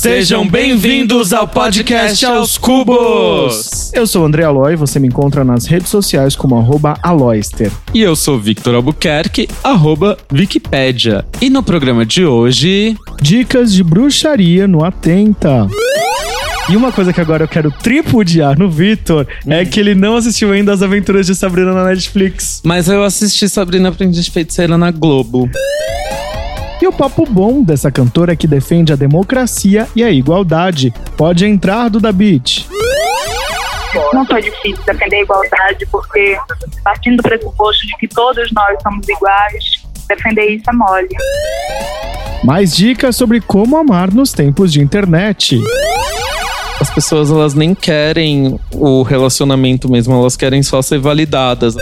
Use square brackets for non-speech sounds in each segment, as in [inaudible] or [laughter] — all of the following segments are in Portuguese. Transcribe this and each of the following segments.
Sejam bem-vindos ao podcast Aos Cubos! Eu sou o André Aloy, você me encontra nas redes sociais como arroba Aloyster. E eu sou Victor Albuquerque, arroba Wikipédia. E no programa de hoje... Dicas de bruxaria no Atenta. E uma coisa que agora eu quero tripudiar no Vitor é que ele não assistiu ainda as aventuras de Sabrina na Netflix. Mas eu assisti Sabrina Aprendiz de Feiticeira na Globo. E o papo bom dessa cantora que defende a democracia e a igualdade. Pode entrar, Duda Beat. Não foi difícil defender a igualdade, porque partindo do pressuposto de que todos nós somos iguais, defender isso é mole. Mais dicas sobre como amar nos tempos de internet. As pessoas elas nem querem o relacionamento mesmo, elas querem só ser validadas.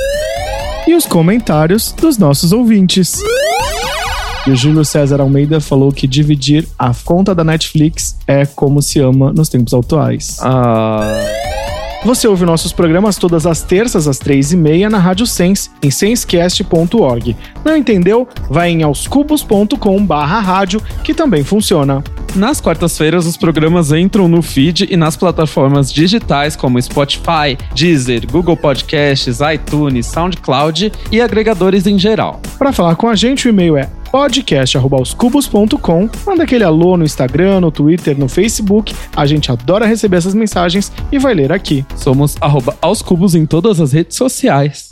E os comentários dos nossos ouvintes. E o Júlio César Almeida falou que dividir a conta da Netflix é como se ama nos tempos atuais. Ah. Você ouve nossos programas todas as terças às três e meia na Rádio Sens, em senscast.org. Não entendeu? Vai em aoscubos.com barra rádio, que também funciona. Nas quartas-feiras, os programas entram no feed e nas plataformas digitais como Spotify, Deezer, Google Podcasts, iTunes, SoundCloud e agregadores em geral. Para falar com a gente, o e-mail é podcast@aoscubos.com. Manda aquele alô no Instagram, no Twitter, no Facebook. A gente adora receber essas mensagens e vai ler aqui. Somos arroba aos cubos em todas as redes sociais.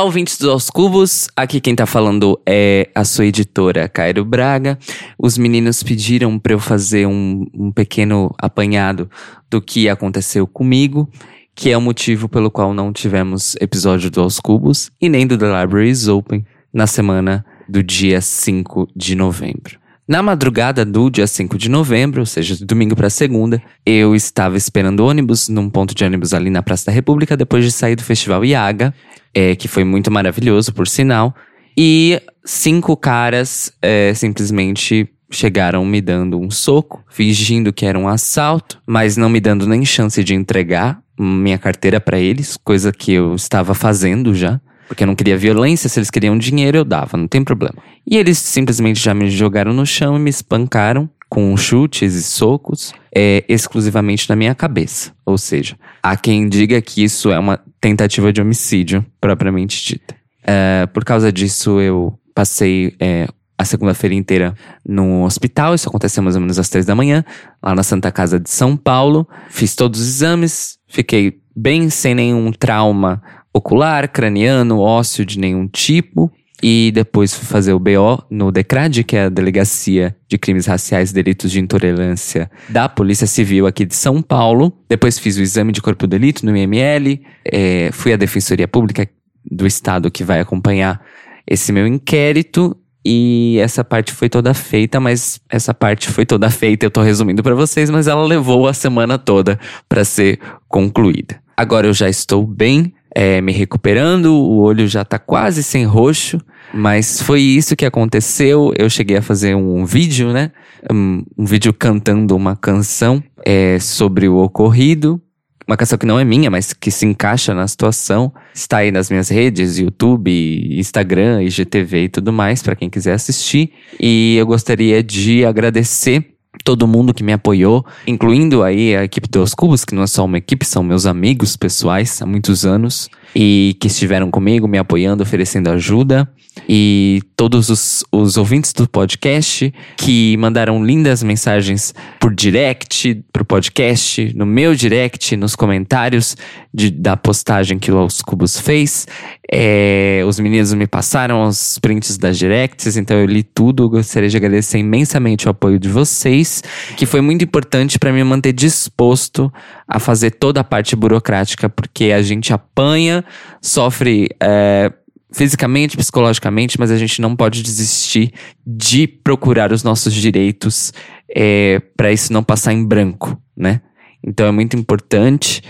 Olá, ouvintes do Aos Cubos. Aqui quem tá falando é a sua editora, Cairo Braga. Os meninos pediram para eu fazer um, um pequeno apanhado do que aconteceu comigo, que é o motivo pelo qual não tivemos episódio do Aos Cubos e nem do The Library is Open na semana do dia 5 de novembro. Na madrugada do dia 5 de novembro, ou seja, de domingo para segunda, eu estava esperando ônibus num ponto de ônibus ali na Praça da República, depois de sair do Festival Iaga, é, que foi muito maravilhoso, por sinal. E cinco caras é, simplesmente chegaram me dando um soco, fingindo que era um assalto, mas não me dando nem chance de entregar minha carteira para eles, coisa que eu estava fazendo já. Porque eu não queria violência, se eles queriam dinheiro, eu dava, não tem problema. E eles simplesmente já me jogaram no chão e me espancaram com chutes e socos, é, exclusivamente na minha cabeça. Ou seja, há quem diga que isso é uma tentativa de homicídio, propriamente dita. É, por causa disso, eu passei é, a segunda-feira inteira no hospital. Isso aconteceu mais ou menos às três da manhã, lá na Santa Casa de São Paulo. Fiz todos os exames, fiquei bem sem nenhum trauma ocular, craniano, ósseo de nenhum tipo. E depois fui fazer o BO no DECRAD, que é a Delegacia de Crimes Raciais e Delitos de Intolerância da Polícia Civil aqui de São Paulo. Depois fiz o exame de corpo de delito no IML. É, fui à Defensoria Pública do Estado que vai acompanhar esse meu inquérito. E essa parte foi toda feita, mas essa parte foi toda feita, eu tô resumindo para vocês, mas ela levou a semana toda para ser concluída. Agora eu já estou bem, é, me recuperando, o olho já tá quase sem roxo, mas foi isso que aconteceu. Eu cheguei a fazer um vídeo, né? Um, um vídeo cantando uma canção é, sobre o ocorrido. Uma canção que não é minha, mas que se encaixa na situação. Está aí nas minhas redes, YouTube, Instagram, IGTV e tudo mais, para quem quiser assistir. E eu gostaria de agradecer todo mundo que me apoiou, incluindo aí a equipe dos Cubos, que não é só uma equipe, são meus amigos pessoais há muitos anos e que estiveram comigo, me apoiando, oferecendo ajuda. E todos os, os ouvintes do podcast que mandaram lindas mensagens por direct, pro podcast, no meu direct, nos comentários de, da postagem que o Aos Cubos fez. É, os meninos me passaram os prints das directs, então eu li tudo. Gostaria de agradecer imensamente o apoio de vocês, que foi muito importante para me manter disposto a fazer toda a parte burocrática, porque a gente apanha, sofre. É, fisicamente, psicologicamente, mas a gente não pode desistir de procurar os nossos direitos é, para isso não passar em branco, né? Então é muito importante.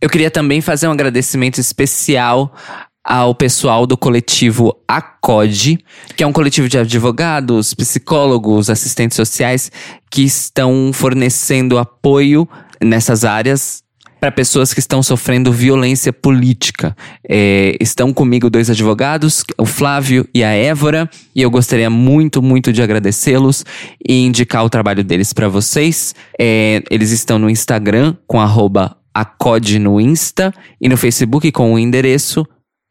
Eu queria também fazer um agradecimento especial ao pessoal do coletivo ACODE, que é um coletivo de advogados, psicólogos, assistentes sociais que estão fornecendo apoio nessas áreas para pessoas que estão sofrendo violência política. É, estão comigo dois advogados, o Flávio e a Évora, e eu gostaria muito, muito de agradecê-los e indicar o trabalho deles para vocês. É, eles estão no Instagram com arroba acode no Insta e no Facebook com o endereço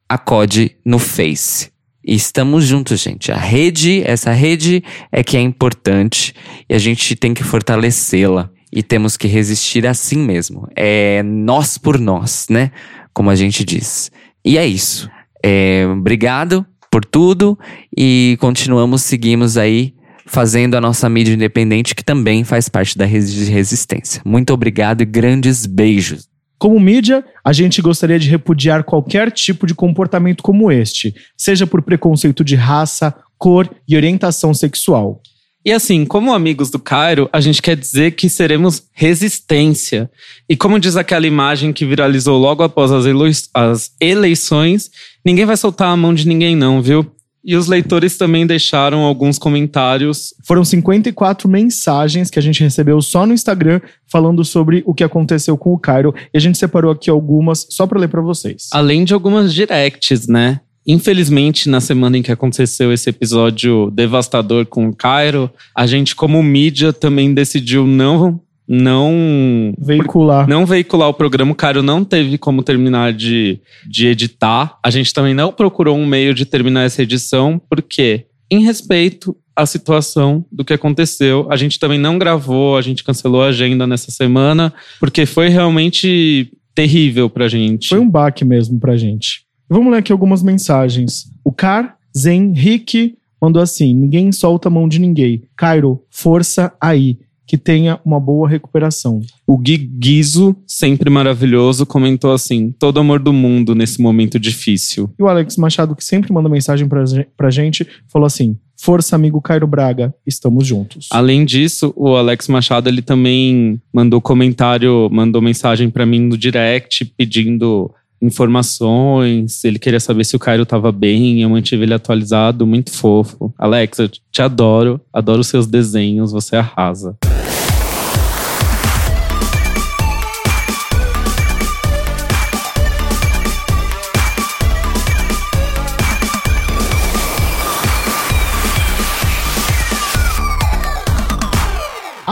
acode no Face. E estamos juntos, gente. A rede, essa rede é que é importante e a gente tem que fortalecê-la e temos que resistir assim mesmo. É nós por nós, né? Como a gente diz. E é isso. É, obrigado por tudo e continuamos, seguimos aí fazendo a nossa mídia independente, que também faz parte da resistência. Muito obrigado e grandes beijos. Como mídia, a gente gostaria de repudiar qualquer tipo de comportamento como este, seja por preconceito de raça, cor e orientação sexual. E assim, como amigos do Cairo, a gente quer dizer que seremos resistência. E como diz aquela imagem que viralizou logo após as, as eleições, ninguém vai soltar a mão de ninguém, não, viu? E os leitores também deixaram alguns comentários. Foram 54 mensagens que a gente recebeu só no Instagram falando sobre o que aconteceu com o Cairo. E a gente separou aqui algumas só para ler para vocês. Além de algumas directs, né? Infelizmente, na semana em que aconteceu esse episódio devastador com o Cairo, a gente, como mídia, também decidiu não não veicular. Não veicular o programa. O Cairo não teve como terminar de, de editar. A gente também não procurou um meio de terminar essa edição, porque, em respeito à situação do que aconteceu, a gente também não gravou, a gente cancelou a agenda nessa semana, porque foi realmente terrível pra gente. Foi um baque mesmo pra gente. Vamos ler aqui algumas mensagens. O Car Zen Rick mandou assim: ninguém solta a mão de ninguém. Cairo, força aí. Que tenha uma boa recuperação. O Gui Guizo, sempre maravilhoso, comentou assim: todo amor do mundo nesse momento difícil. E o Alex Machado, que sempre manda mensagem pra, pra gente, falou assim: Força, amigo Cairo Braga, estamos juntos. Além disso, o Alex Machado ele também mandou comentário, mandou mensagem para mim no direct pedindo informações, ele queria saber se o Cairo tava bem, eu mantive ele atualizado, muito fofo. Alex, eu te adoro, adoro seus desenhos, você arrasa.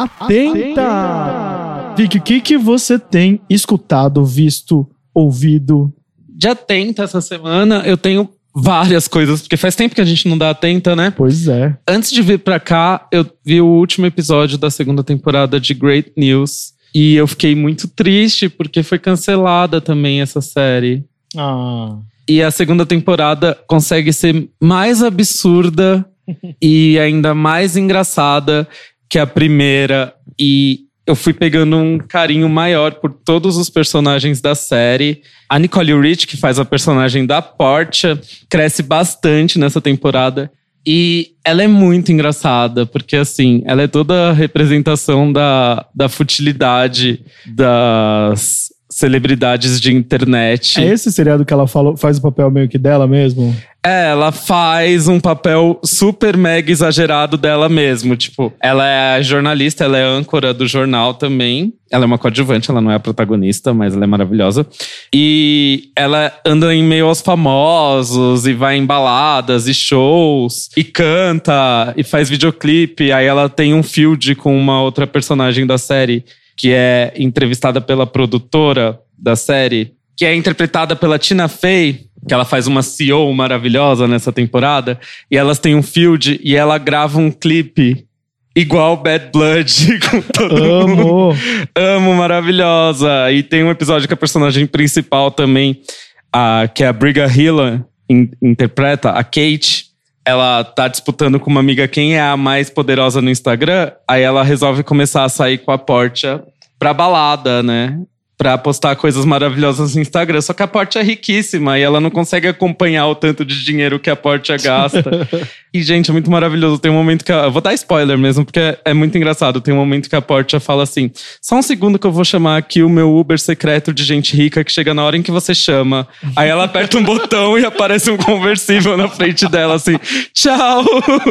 Atenta! Vicky, o que, que você tem escutado, visto, ouvido. De atenta essa semana, eu tenho várias coisas, porque faz tempo que a gente não dá atenta, né? Pois é. Antes de vir pra cá, eu vi o último episódio da segunda temporada de Great News. E eu fiquei muito triste, porque foi cancelada também essa série. Ah. E a segunda temporada consegue ser mais absurda [laughs] e ainda mais engraçada que a primeira. E eu fui pegando um carinho maior por todos os personagens da série. A Nicole Rich, que faz a personagem da Portia, cresce bastante nessa temporada. E ela é muito engraçada, porque assim, ela é toda a representação da, da futilidade das celebridades de internet. É esse seriado que ela fala, faz o papel meio que dela mesmo? É, ela faz um papel super mega exagerado dela mesmo. Tipo, ela é jornalista, ela é âncora do jornal também. Ela é uma coadjuvante, ela não é a protagonista, mas ela é maravilhosa. E ela anda em meio aos famosos, e vai em baladas e shows, e canta, e faz videoclipe. Aí ela tem um field com uma outra personagem da série que é entrevistada pela produtora da série, que é interpretada pela Tina Fey, que ela faz uma CEO maravilhosa nessa temporada, e elas têm um field e ela grava um clipe igual Bad Blood [laughs] com todo Amo. mundo. Amo, maravilhosa. E tem um episódio que a personagem principal também, a, que é a Briga Hilla, in, interpreta, a Kate, ela tá disputando com uma amiga quem é a mais poderosa no Instagram, aí ela resolve começar a sair com a Portia pra balada, né? Pra postar coisas maravilhosas no Instagram. Só que a Portia é riquíssima e ela não consegue acompanhar o tanto de dinheiro que a Portia gasta. [laughs] e, gente, é muito maravilhoso. Tem um momento que. A, eu vou dar spoiler mesmo, porque é, muito engraçado. Tem um momento que a Portia fala assim: só um segundo que eu vou chamar aqui o meu Uber secreto de gente rica que chega na hora em que você chama. Aí ela aperta um botão e aparece um conversível na frente dela, assim: tchau!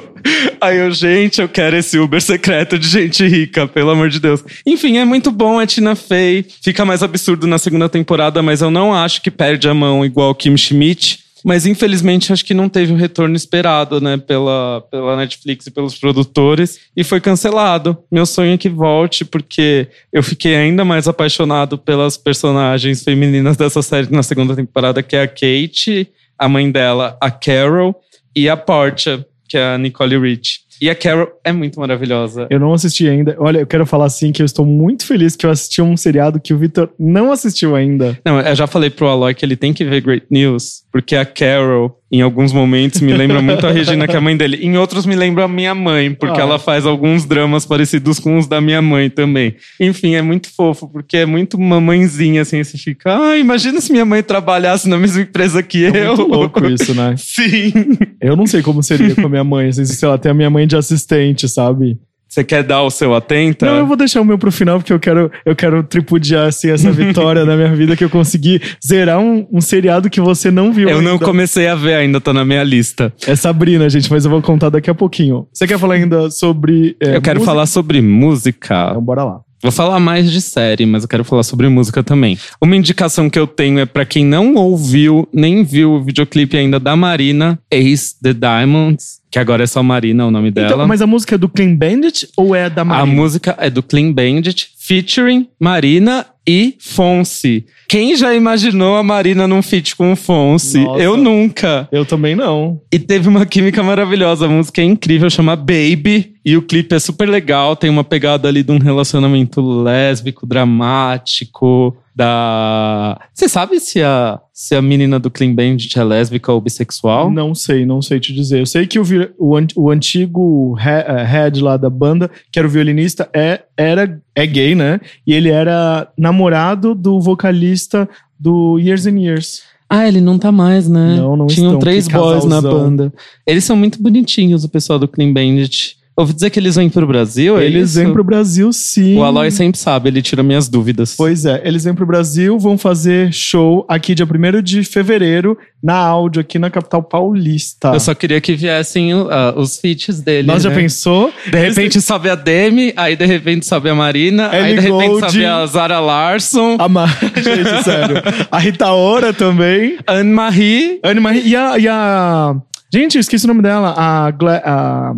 [laughs] Aí eu, gente, eu quero esse Uber secreto de gente rica, pelo amor de Deus. Enfim, é muito bom, é Tina Fey. Fica mais absurdo na segunda temporada, mas eu não acho que perde a mão igual Kim Schmidt. Mas infelizmente acho que não teve o retorno esperado, né, pela, pela Netflix e pelos produtores e foi cancelado. Meu sonho é que volte porque eu fiquei ainda mais apaixonado pelas personagens femininas dessa série na segunda temporada, que é a Kate, a mãe dela, a Carol e a Portia, que é a Nicole Rich. E a Carol é muito maravilhosa. Eu não assisti ainda. Olha, eu quero falar assim que eu estou muito feliz que eu assisti um seriado que o Victor não assistiu ainda. Não, eu já falei pro Aloy que ele tem que ver Great News, porque a Carol, em alguns momentos, me lembra muito a Regina, que é a mãe dele. Em outros, me lembra a minha mãe, porque Ah. ela faz alguns dramas parecidos com os da minha mãe também. Enfim, é muito fofo, porque é muito mamãezinha, assim, você fica, ah, imagina se minha mãe trabalhasse na mesma empresa que É eu. muito louco isso, né? [laughs] Sim. Eu não sei como seria com a minha mãe. assim, Se ela tem a minha mãe de assistente, sabe? Você quer dar o seu atenta? Não, eu vou deixar o meu pro final, porque eu quero, eu quero tripudiar assim, essa [laughs] vitória da minha vida que eu consegui zerar um, um seriado que você não viu. Eu não ainda. comecei a ver ainda, tá na minha lista. É Sabrina, gente, mas eu vou contar daqui a pouquinho. Você quer falar ainda sobre. é, eu quero música? falar sobre música. Então, bora lá. Vou falar mais de série, mas eu quero falar sobre música também. Uma indicação que eu tenho é pra quem não ouviu nem viu o videoclipe ainda da Marina, Ace the Diamonds, que agora é só Marina o nome dela. Então, mas a música é do Clean Bandit ou é da A Marina? música é do Clean Bandit, featuring Marina e Fonse. Quem já imaginou a Marina num feat com o Fonse? Nossa. Eu nunca. Eu também não. E teve uma química maravilhosa. A música é incrível, chama Baby. E o clipe é super legal. Tem uma pegada ali de um relacionamento lésbico, dramático. Da. Você sabe se a, se a menina do Clean Bandit é lésbica ou bissexual? Não sei, não sei te dizer. Eu sei que o, vi- o, o antigo eh, head lá da banda, que era o violinista, é, era, é gay, né? E ele era namorado do vocalista do Years and Years. Ah, ele não tá mais, né? Não, não Tinham estão. três boys na banda. Eles são muito bonitinhos, o pessoal do Clean Bandit. Ouvi dizer que eles vêm pro Brasil, é eles isso? vêm pro Brasil, sim. O Aloy sempre sabe, ele tira minhas dúvidas. Pois é, eles vêm pro Brasil, vão fazer show aqui dia 1 de fevereiro, na áudio, aqui na capital paulista. Eu só queria que viessem uh, os feats dele. Nós já né? pensou? De repente sobe a Demi, aí de repente sobe a Marina, aí Ellie de repente Goulding. sobe a Zara Larson, A Ma... [laughs] Gente, sério. A Rita Ora também. Anne-Marie. Anne Marie. E a, e a. Gente, eu esqueci o nome dela. A. Gla- a-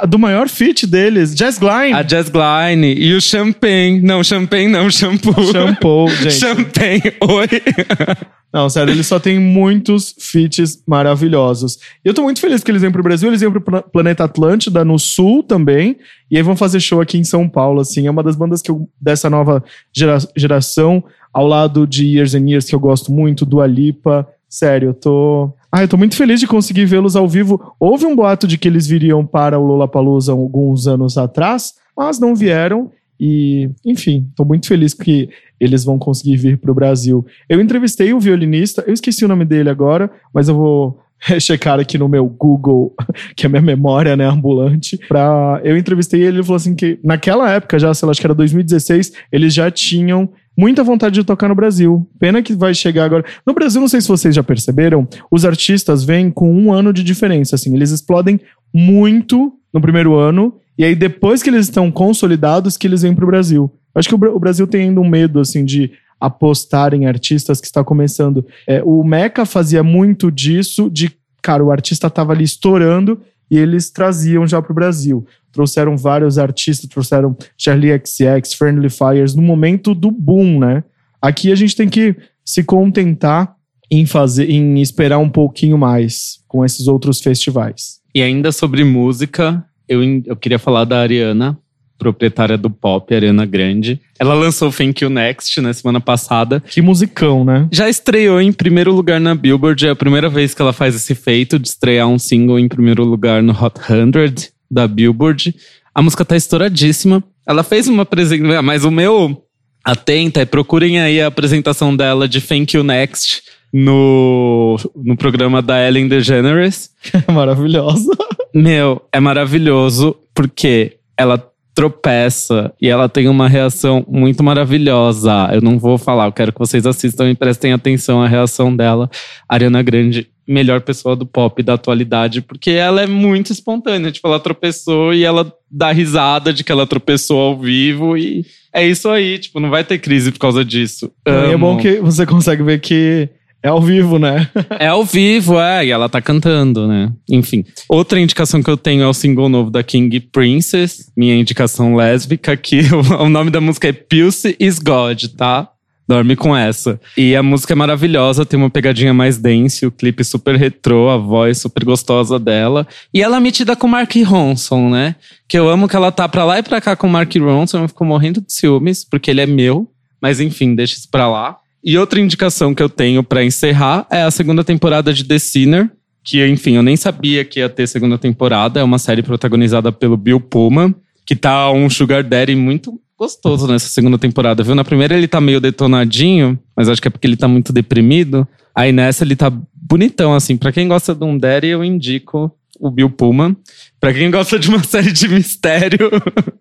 a- do maior feat deles, Jazz Gline. A Jazz Gline e o Champagne. Não, Champagne não, Shampoo. Shampoo, [laughs] gente. Champagne, oi. [laughs] Não, sério, eles só têm muitos feats maravilhosos. E eu tô muito feliz que eles vêm pro Brasil, eles vêm pro Pla- Planeta Atlântida, no Sul também. E aí vão fazer show aqui em São Paulo, assim. É uma das bandas que eu, dessa nova gera- geração, ao lado de Years and Years, que eu gosto muito, do Alipa. Sério, eu tô. Ah, eu tô muito feliz de conseguir vê-los ao vivo. Houve um boato de que eles viriam para o Lollapalooza alguns anos atrás, mas não vieram. E, enfim, tô muito feliz que eles vão conseguir vir pro Brasil. Eu entrevistei o violinista, eu esqueci o nome dele agora, mas eu vou [laughs] checar aqui no meu Google, [laughs] que é minha memória, né, ambulante. Pra... Eu entrevistei ele, ele falou assim que naquela época já, sei lá, acho que era 2016, eles já tinham muita vontade de tocar no Brasil. Pena que vai chegar agora. No Brasil, não sei se vocês já perceberam, os artistas vêm com um ano de diferença, assim, eles explodem muito no primeiro ano, e aí depois que eles estão consolidados, que eles vêm pro Brasil. Acho que o, Bra- o Brasil tem ainda um medo, assim, de apostar em artistas que está começando. É, o Meca fazia muito disso, de, cara, o artista tava ali estourando e eles traziam já pro Brasil. Trouxeram vários artistas, trouxeram Charlie XX, Friendly Fires, no momento do boom, né? Aqui a gente tem que se contentar em fazer, em esperar um pouquinho mais com esses outros festivais. E ainda sobre música, eu, eu queria falar da Ariana, proprietária do pop, Ariana Grande. Ela lançou Thank You Next na semana passada. Que musicão, né? Já estreou em primeiro lugar na Billboard, é a primeira vez que ela faz esse feito de estrear um single em primeiro lugar no Hot 100 da Billboard. A música tá estouradíssima. Ela fez uma apresentação, mas o meu atenta e procurem aí a apresentação dela de Thank You Next no, no programa da Ellen DeGeneres. [laughs] Maravilhosa. Meu, é maravilhoso porque ela tropeça e ela tem uma reação muito maravilhosa. Eu não vou falar, eu quero que vocês assistam e prestem atenção à reação dela. Ariana Grande, melhor pessoa do pop da atualidade, porque ela é muito espontânea. Tipo, ela tropeçou e ela dá risada de que ela tropeçou ao vivo e é isso aí. Tipo, não vai ter crise por causa disso. E é Amo. bom que você consegue ver que é ao vivo, né? [laughs] É ao vivo, é, e ela tá cantando, né? Enfim. Outra indicação que eu tenho é o single novo da King Princess, minha indicação lésbica, que o, [laughs] o nome da música é Pulse is God, tá? Dorme com essa. E a música é maravilhosa, tem uma pegadinha mais dance, o clipe super retrô, a voz super gostosa dela. E ela é metida com o Mark Ronson, né? Que eu amo que ela tá pra lá e pra cá com o Mark Ronson, eu fico morrendo de ciúmes, porque ele é meu. Mas enfim, deixa isso pra lá. E outra indicação que eu tenho pra encerrar é a segunda temporada de The Sinner, que, enfim, eu nem sabia que ia ter segunda temporada. É uma série protagonizada pelo Bill Pullman, que tá um sugar daddy muito gostoso nessa segunda temporada, viu? Na primeira ele tá meio detonadinho, mas acho que é porque ele tá muito deprimido. Aí nessa ele tá bonitão, assim. Pra quem gosta de um daddy, eu indico o Bill Pullman. Pra quem gosta de uma [laughs] série de mistério,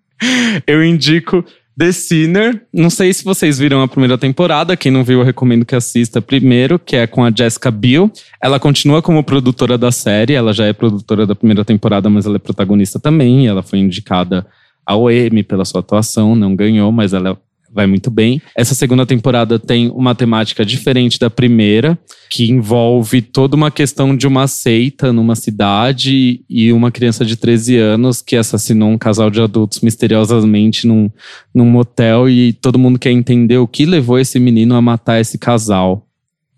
[laughs] eu indico The Sinner. Não sei se vocês viram a primeira temporada. Quem não viu, eu recomendo que assista primeiro, que é com a Jessica Biel. Ela continua como produtora da série. Ela já é produtora da primeira temporada, mas ela é protagonista também. Ela foi indicada ao Emmy pela sua atuação. Não ganhou, mas ela vai muito bem. Essa segunda temporada tem uma temática diferente da primeira, que envolve toda uma questão de uma seita numa cidade e uma criança de 13 anos que assassinou um casal de adultos misteriosamente num, num motel e todo mundo quer entender o que levou esse menino a matar esse casal.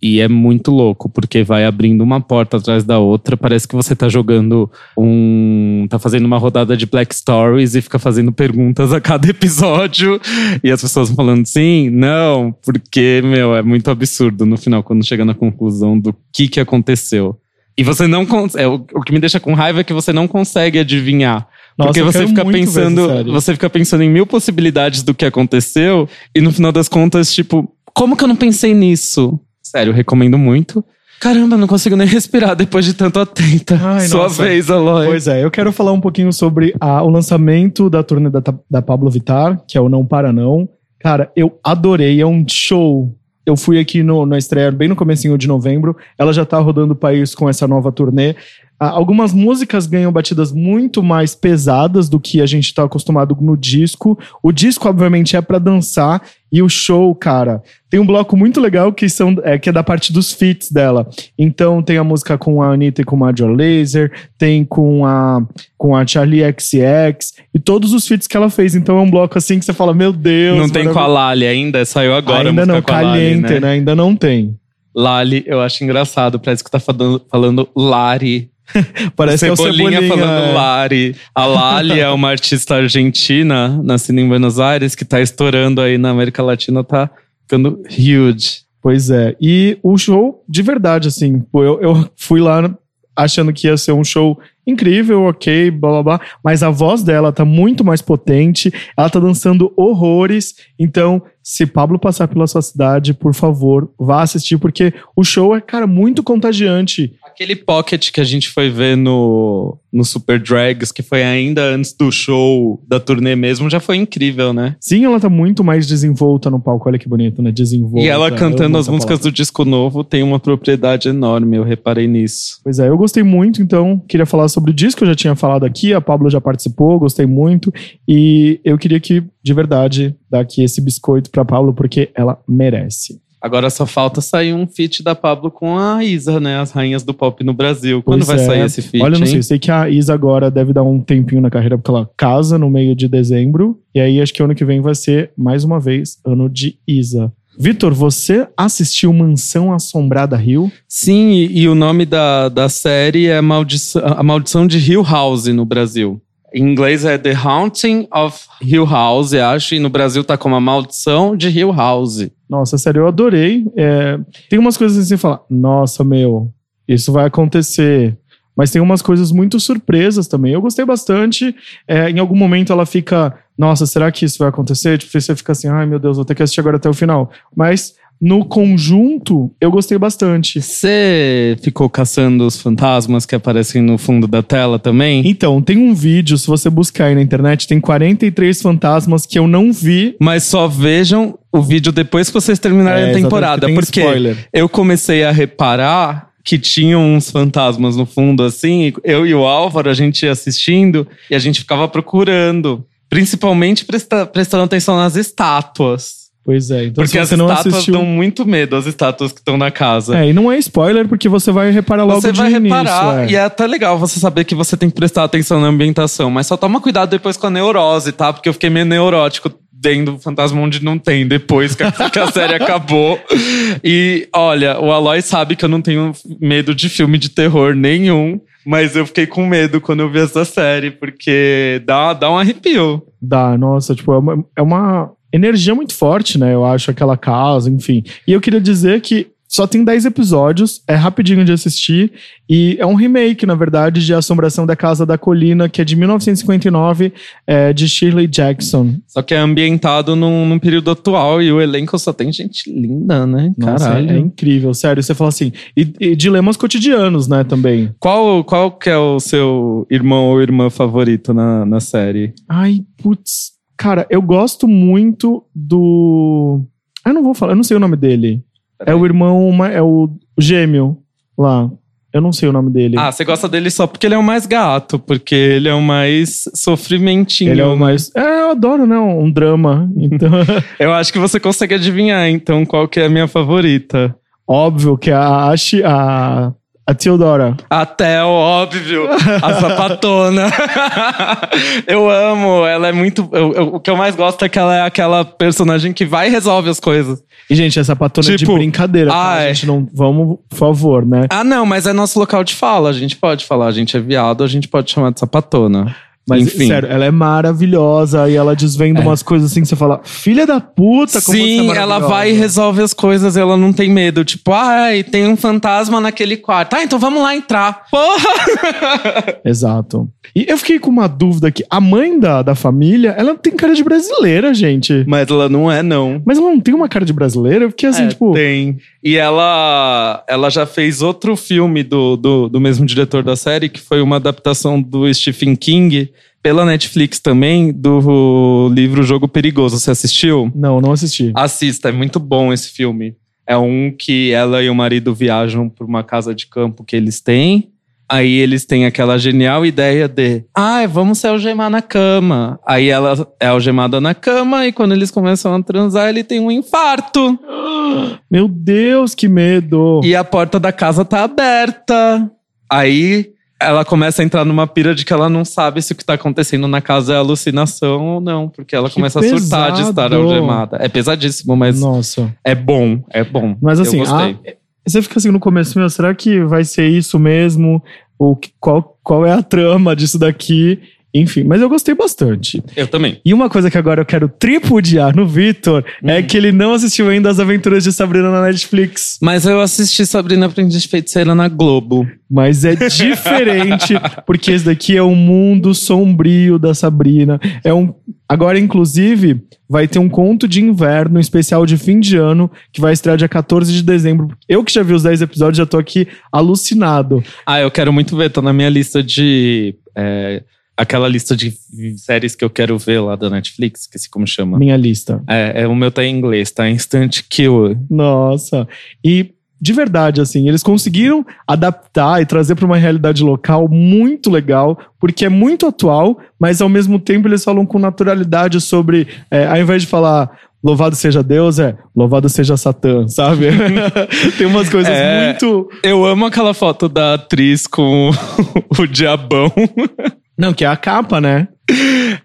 E é muito louco, porque vai abrindo uma porta atrás da outra. Parece que você tá jogando um. tá fazendo uma rodada de Black Stories e fica fazendo perguntas a cada [laughs] episódio. E as pessoas falando sim, não, porque, meu, é muito absurdo no final, quando chega na conclusão do que que aconteceu. E você não consegue. o, o que me deixa com raiva é que você não consegue adivinhar. Nossa, Porque você fica pensando, você fica pensando em mil possibilidades do que aconteceu e no final das contas, tipo, como que eu não pensei nisso? Sério, recomendo muito. Caramba, não consigo nem respirar depois de tanto atenta. Ai, Sua nossa. vez, Aloy. Pois é, eu quero falar um pouquinho sobre a- o lançamento da turnê da, da Pablo Vittar, que é o Não Para Não. Cara, eu adorei, é um show. Eu fui aqui no, na estreia bem no comecinho de novembro. Ela já tá rodando o país com essa nova turnê. Ah, algumas músicas ganham batidas muito mais pesadas do que a gente tá acostumado no disco. O disco, obviamente, é pra dançar. E o show, cara, tem um bloco muito legal que, são, é, que é da parte dos feats dela. Então tem a música com a Anitta e com o Major Lazer, tem com a, com a Charlie XX e todos os feats que ela fez. Então é um bloco assim que você fala, meu Deus. não tem com a. Lali ainda, saiu agora. Ainda não, a Lali, caliente, né? Ainda não tem. Lali, eu acho engraçado, parece que tá falando, falando Lari. [laughs] Parece Cebolinha, que é o Cebolinha. falando é. Lari. A Lali é uma artista argentina, nascida em Buenos Aires, que tá estourando aí na América Latina, tá ficando huge. Pois é. E o show, de verdade, assim, eu, eu fui lá achando que ia ser um show incrível, ok, blá blá blá, mas a voz dela tá muito mais potente, ela tá dançando horrores, então se Pablo passar pela sua cidade, por favor, vá assistir, porque o show é, cara, muito contagiante. Aquele pocket que a gente foi ver no, no Super Drags, que foi ainda antes do show da turnê mesmo, já foi incrível, né? Sim, ela tá muito mais desenvolta no palco, olha que bonito, né, desenvolta. e ela cantando as músicas do disco novo tem uma propriedade enorme, eu reparei nisso. Pois é, eu gostei muito, então queria falar sobre o disco, eu já tinha falado aqui, a Pablo já participou, gostei muito, e eu queria que, de verdade, dar aqui esse biscoito pra Pablo, porque ela merece. Agora só falta sair um feat da Pablo com a Isa, né? As rainhas do pop no Brasil. Quando Pois vai é. sair esse feat, Olha, eu não hein? sei, eu sei que a Isa agora deve dar um tempinho na carreira, porque ela casa no meio de dezembro, e aí acho que ano que vem vai ser, mais uma vez, ano de Isa. Vitor, você assistiu Mansão Assombrada Rio? Sim, e, e o nome da, da série é Maldição, A Maldição de Hill House no Brasil. Em inglês é The Haunting of Hill House, acho, e no Brasil tá como A Maldição de Hill House. Nossa, sério, eu adorei. É, tem umas coisas assim, você fala, nossa, meu, isso vai acontecer. Mas tem umas coisas muito surpresas também. Eu gostei bastante. É, em algum momento ela fica nossa, será que isso vai acontecer? Tipo, você fica assim, ai meu Deus, vou ter que assistir agora até o final. Mas no conjunto, eu gostei bastante. Você ficou caçando os fantasmas que aparecem no fundo da tela também? Então, tem um vídeo, se você buscar aí na internet, tem 43 fantasmas que eu não vi. Mas só vejam o vídeo depois que vocês terminarem É, a temporada. tem Porque spoiler. eu comecei a reparar que tinham uns fantasmas no fundo, assim. Eu e o Álvaro, a gente ia assistindo e a gente ficava procurando. Principalmente presta- prestando atenção nas estátuas. Pois é, então porque as estátuas assistiu... dão muito medo, as estátuas que estão na casa. É, e não é spoiler, porque você vai reparar logo Você de vai início, reparar, é. e é até legal você saber que você tem que prestar atenção na ambientação, mas só toma cuidado depois com a neurose, tá? Porque eu fiquei meio neurótico vendo Fantasma onde não tem, depois que a, [laughs] que a série acabou. E olha, o Aloy sabe que eu não tenho medo de filme de terror nenhum, mas eu fiquei com medo quando eu vi essa série, porque dá, dá um arrepio. Dá, nossa, tipo, é uma, é uma energia muito forte, né? Eu acho, aquela casa, enfim. E eu queria dizer que só tem 10 episódios, é rapidinho de assistir, e é um remake, na verdade, de Assombração da Casa da Colina, que é de 1959, é, de Shirley Jackson. Só que é ambientado num, num período atual e o elenco só tem gente linda, né? Nossa, Caralho. é incrível, sério. Você fala assim, e, e dilemas cotidianos, né, também. Qual, qual que é o seu irmão ou irmã favorito na, na série? Ai, putz. Cara, eu gosto muito do. Eu não vou falar, eu não sei o nome dele. É o irmão, é o gêmeo lá. Eu não sei o nome dele. Ah, você gosta dele só porque ele é o mais gato, porque ele é o mais sofrimentinho. Ele é o mais. É, eu adoro, né? Um drama. Então, [laughs] Eu acho que você consegue adivinhar, então, qual que é a minha favorita. óbvio que a, a, Chi- a, a Theodora. Até o óbvio, a sapatona. [laughs] eu amo, ela é muito. eu- eu- o que eu mais gosto é que ela é aquela personagem que vai e resolve as coisas. E, gente, essa patona é de Tipo, brincadeira. tá? ai. A gente não. Vamos, por favor, né? Ah, não, mas é nosso local de fala. A gente pode falar, a gente é viado, a gente pode chamar de sapatona. Mas, Enfim. sério, ela é maravilhosa e ela desvenda umas coisas assim que você fala, filha da puta, como você é Sim, ela maravilhosa." vai e resolve as coisas, ela não tem medo. Tipo, ai, tem um fantasma naquele quarto. Ah, então vamos lá entrar. Porra! [laughs] Exato. E eu fiquei com uma dúvida aqui. A mãe da, da família, ela tem cara de brasileira, gente. Mas ela não é, não. Mas ela não tem uma cara de brasileira? Eu fiquei assim, É, tipo. Tem. E ela, ela já fez outro filme do, do, do mesmo diretor da série, que foi uma adaptação do Stephen King pela Netflix também, do livro Jogo Perigoso. Você assistiu? Não, não assisti. Assista, é muito bom esse filme. É um que ela e o marido viajam por uma casa de campo que eles têm. Aí eles têm aquela genial ideia de, ah, vamos se algemar na cama. Aí ela é algemada na cama e quando eles começam a transar, ele tem um infarto. [gasps] Meu Deus, que medo. E a porta da casa tá aberta. Aí ela começa a entrar numa pira de que ela não sabe se o que tá acontecendo na casa é alucinação ou não, porque ela Que começa a surtar de estar pesado. algemada. É pesadíssimo, mas Nossa. é bom, é bom. Mas assim, a- você fica assim no começo, meu, será que vai ser isso mesmo? Ou qual, qual é a trama disso daqui? Enfim, mas eu gostei bastante. Eu também. E uma coisa que agora eu quero tripudiar no Vitor é Hum. que ele não assistiu ainda as aventuras de Sabrina na Netflix. Mas eu assisti Sabrina Aprendiz Feiticeira na Globo. Mas é diferente, [laughs] porque esse daqui é o mundo sombrio da Sabrina. É um. Agora, inclusive, vai ter um conto de inverno um especial de fim de ano que vai estrear dia 14 de dezembro. Eu que já vi os 10 episódios, já tô aqui alucinado. Ah, eu quero muito ver, tá na minha lista de. é, aquela lista de séries que eu quero ver lá da Netflix, esqueci como chama. Minha lista. É, é, o meu tá em inglês, tá? Instant Kill. Nossa. E de verdade, assim, eles conseguiram adaptar e trazer para uma realidade local muito legal, porque é muito atual, mas ao mesmo tempo eles falam com naturalidade sobre, é, ao invés de falar louvado seja Deus, é louvado seja Satã, sabe? [laughs] [laughs] Tem umas coisas É. muito. Eu amo aquela foto da atriz com [laughs] o diabão. Não, que é a capa, né?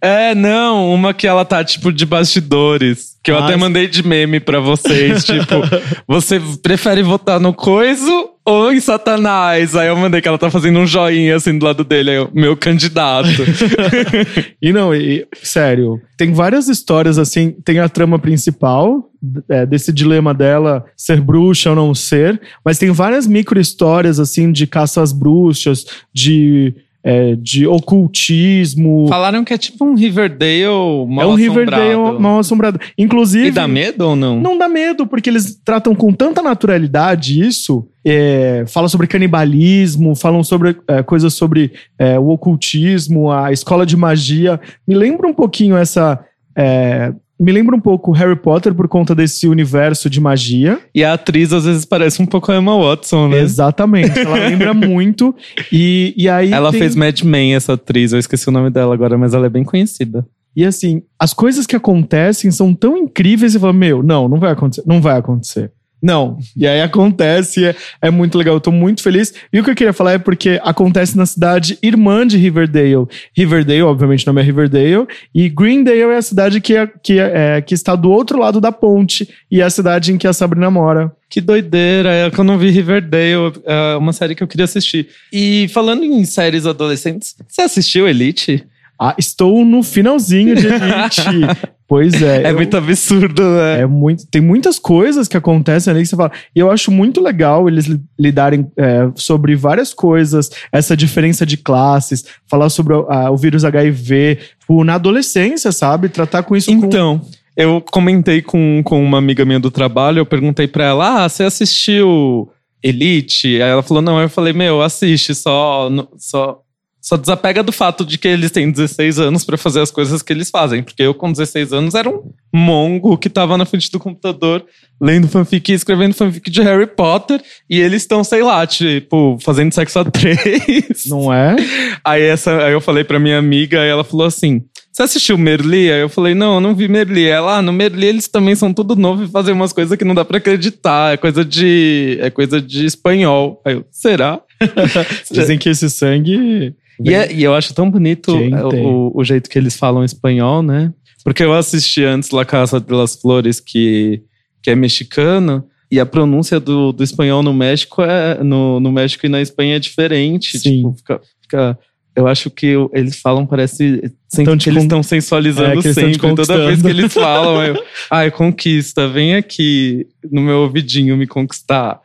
É, não, uma que ela tá, tipo, de bastidores. Que eu Ah, até mandei de meme pra vocês. tipo, [laughs] você prefere votar no coiso ou em Satanás? Aí eu mandei que ela tá fazendo um joinha assim do lado dele. Aí eu, meu candidato. [laughs] E não, e, sério, tem várias histórias assim. Tem a trama principal, é, desse dilema dela ser bruxa ou não ser, mas tem várias micro histórias assim de caça às bruxas, de é, de ocultismo. Falaram que é tipo um Riverdale mal é um assombrado. Riverdale mal assombrado. Inclusive. E dá medo ou não? Não dá medo, porque eles tratam com tanta naturalidade isso. É, fala sobre canibalismo, falam sobre é, coisas sobre é, o ocultismo, a escola de magia. Me lembra um pouquinho essa. é, me lembra um pouco Harry Potter por conta desse universo de magia. E a atriz às vezes parece um pouco a Emma Watson, né? Exatamente. Ela lembra [laughs] muito. E, e aí. Ela tem- fez Mad Men, essa atriz. Eu esqueci o nome dela agora, mas ela é bem conhecida. E assim, as coisas que acontecem são tão incríveis e fala, meu, não, não vai acontecer, não vai acontecer. Não. E aí acontece, é, é muito legal, eu tô muito feliz. E o que eu queria falar é porque acontece na cidade irmã de Riverdale. Riverdale, obviamente, o nome é Riverdale. E Greendale é a cidade que, é, que, é, que está do outro lado da ponte. E é a cidade em que a Sabrina mora. Que doideira, é que eu não vi Riverdale, é uma série que eu queria assistir. E falando em séries adolescentes, você assistiu Elite? Ah, estou no finalzinho de Elite. [laughs] pois é. É eu- muito absurdo, né? É muito, tem muitas coisas que acontecem ali que você fala. E eu acho muito legal eles li- lidarem é, sobre várias coisas, essa diferença de classes, falar sobre o- a- o vírus HIV, tipo, na adolescência, sabe? Tratar com isso com- Então, eu comentei com, com uma amiga minha do trabalho, eu perguntei pra ela, ah, você assistiu Elite? Aí ela falou, não, eu falei, meu, assiste, só, só, só desapega do fato de que eles têm 16 anos pra fazer as coisas que eles fazem, porque eu com 16 anos era um mongo que tava na frente do computador lendo fanfic e escrevendo fanfic de Harry Potter, e eles estão, sei lá, tipo, fazendo sexo a três. Não é? Aí, essa, aí eu falei pra minha amiga, aí ela falou assim: Você assistiu Merli? Aí eu falei: Não, eu não vi Merli. Ela, ah, no Merli eles também são tudo novo e fazem umas coisas que não dá pra acreditar. É coisa de. É coisa de espanhol. Aí eu, será? [laughs] Dizem que esse sangue. E, é- e eu acho tão bonito tem? o- o jeito que eles falam espanhol, né? Porque eu assisti antes La Casa de las Flores, que, que é mexicano, e a pronúncia do, do espanhol no México é no, no México e na Espanha é diferente. Sim. Tipo, fica, fica- eu acho que eles falam, parece sempre Tão te que eles con- estão sensualizando É, eles sempre. Toda vez que eles falam, eu, [laughs] ai, conquista, vem aqui no meu ouvidinho me conquistar.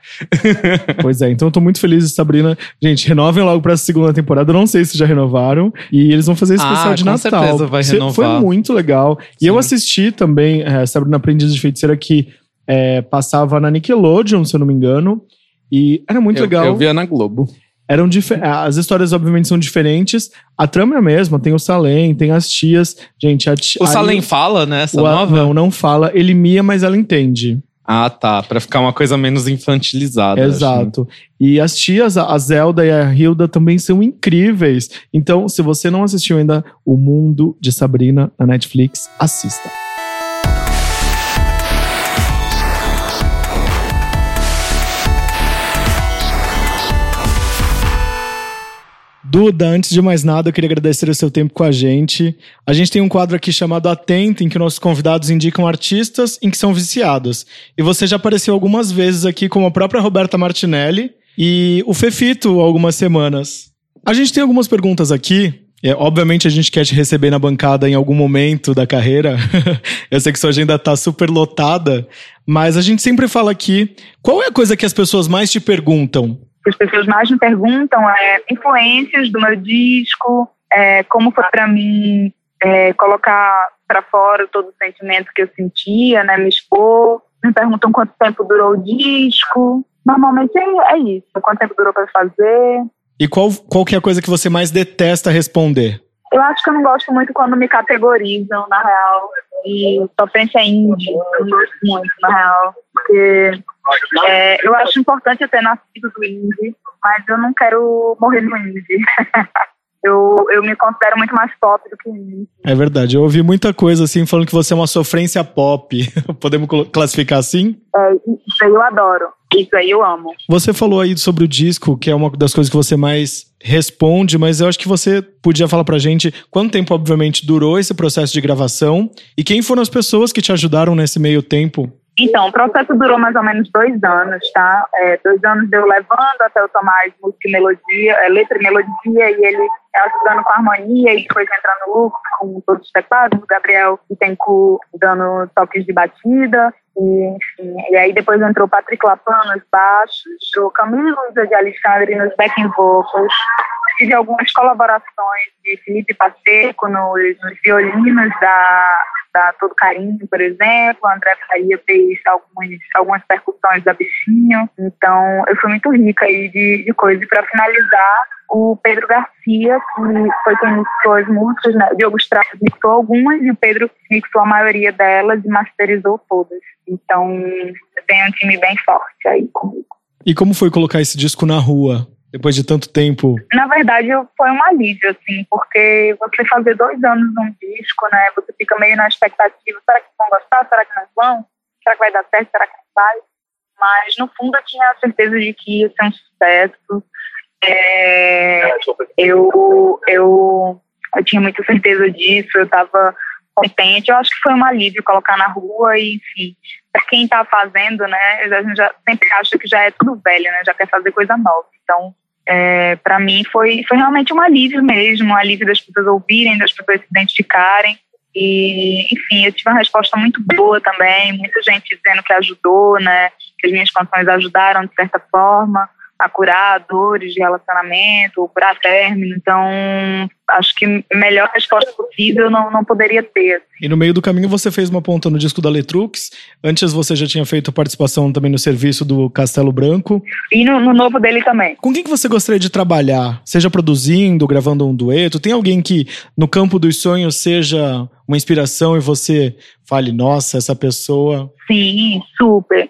[laughs] Pois é, então eu tô muito feliz, Sabrina. Gente, renovem logo pra segunda temporada. Eu não sei se já renovaram. E eles vão fazer esse Ah, especial de com Natal. certeza vai renovar. Foi muito legal. E Sim. eu assisti também é, Sabrina Aprendiz de Feiticeira que é, passava na Nickelodeon, se eu não me engano. E era muito eu, legal. Eu via na Globo. Eram dife- As histórias, obviamente, são diferentes. A trama é a mesma. Tem o Salem, tem as tias. Gente, a tia. O Salem fala, né? Essa o, nova? Não, não fala. Ele mia, mas ela entende. Ah, tá. Pra ficar uma coisa menos infantilizada. acho, né? Exato. E as tias, a Zelda e a Hilda também são incríveis. Então, se você não assistiu ainda O Mundo de Sabrina na Netflix, assista. Duda, antes de mais nada, eu queria agradecer o seu tempo com a gente. A gente tem um quadro aqui chamado Atenta, em que nossos convidados indicam artistas em que são viciados. E você já apareceu algumas vezes aqui, como a própria Roberta Martinelli e o Fefito, algumas semanas. A gente tem algumas perguntas aqui. É, obviamente a gente quer te receber na bancada em algum momento da carreira. [laughs] eu sei que sua agenda tá super lotada, mas a gente sempre fala aqui, qual é a coisa que as pessoas mais te perguntam? Que as pessoas mais me perguntam é influências do meu disco, é, como foi para mim é, colocar para fora todo o sentimento que eu sentia, né, me expor. Me perguntam quanto tempo durou o disco. Normalmente é, é isso, quanto tempo durou para fazer. E qual, qual que é a coisa que você mais detesta responder? Eu acho que eu não gosto muito quando me categorizam, na real. E sofrência indie, eu não gosto muito, na real. Porque é, eu acho importante eu ter nascido do indie, mas eu não quero morrer no indie. [laughs] eu, eu me considero muito mais pop do que indie. É verdade, eu ouvi muita coisa assim, falando que você é uma sofrência pop. [laughs] Podemos classificar assim? É, isso aí eu adoro. Isso aí eu amo. Você falou aí sobre o disco, que é uma das coisas que você mais responde, mas eu acho que você podia falar pra gente quanto tempo, obviamente, durou esse processo de gravação e quem foram as pessoas que te ajudaram nesse meio tempo? Então, o processo durou mais ou menos dois anos, tá? É, dois anos eu levando até o Tomás música e melodia, é, letra e melodia, e ele ajudando com a harmonia, e depois entrando no loop com todos os teclados, o Gabriel Bittencourt dando toques de batida, e enfim. E aí depois entrou Patrick Lapan nos baixos, entrou Camilo Luiza de Alexandre nos backing vocals, tive algumas colaborações de Felipe Pacheco nos, nos violinos da, da Todo Carinho, por exemplo. André Faria fez algumas, algumas percussões da Bichinho. Então, eu fui muito rica aí de, de coisas. E para finalizar, o Pedro Garcia, que foi quem mixou as músicas, né? Diogo Strauss mixou algumas e o Pedro mixou a maioria delas e masterizou todas. Então, tenho um time bem forte aí comigo. E como foi colocar esse disco na rua? Depois de tanto tempo? Na verdade, foi um alívio, assim, porque você fazer dois anos num disco, né? Você fica meio na expectativa: será que vão gostar? Será que não vão? Será que vai dar certo? Será que não vai? Mas, no fundo, eu tinha a certeza de que ia ser um sucesso. É, eu, eu, eu tinha muita certeza disso, eu estava contente. Eu acho que foi um alívio colocar na rua e, enfim, para quem está fazendo, né, a gente já sempre acha que já é tudo velho, né, já quer fazer coisa nova. Então, é, para mim foi, foi realmente um alívio mesmo, um alívio das pessoas ouvirem, das pessoas se identificarem. E, enfim, eu tive uma resposta muito boa também, muita gente dizendo que ajudou, né, que as minhas canções ajudaram de certa forma a curar dores de relacionamento, curar término. Então, acho que melhor resposta possível não, não poderia ter. Assim. E no meio do caminho você fez uma ponta no disco da Letrux. Antes você já tinha feito participação também no serviço do Castelo Branco. E no, no novo dele também. Com quem que você gostaria de trabalhar? Seja produzindo, gravando um dueto? Tem alguém que no campo dos sonhos seja uma inspiração e você fale, nossa, essa pessoa... Sim, super.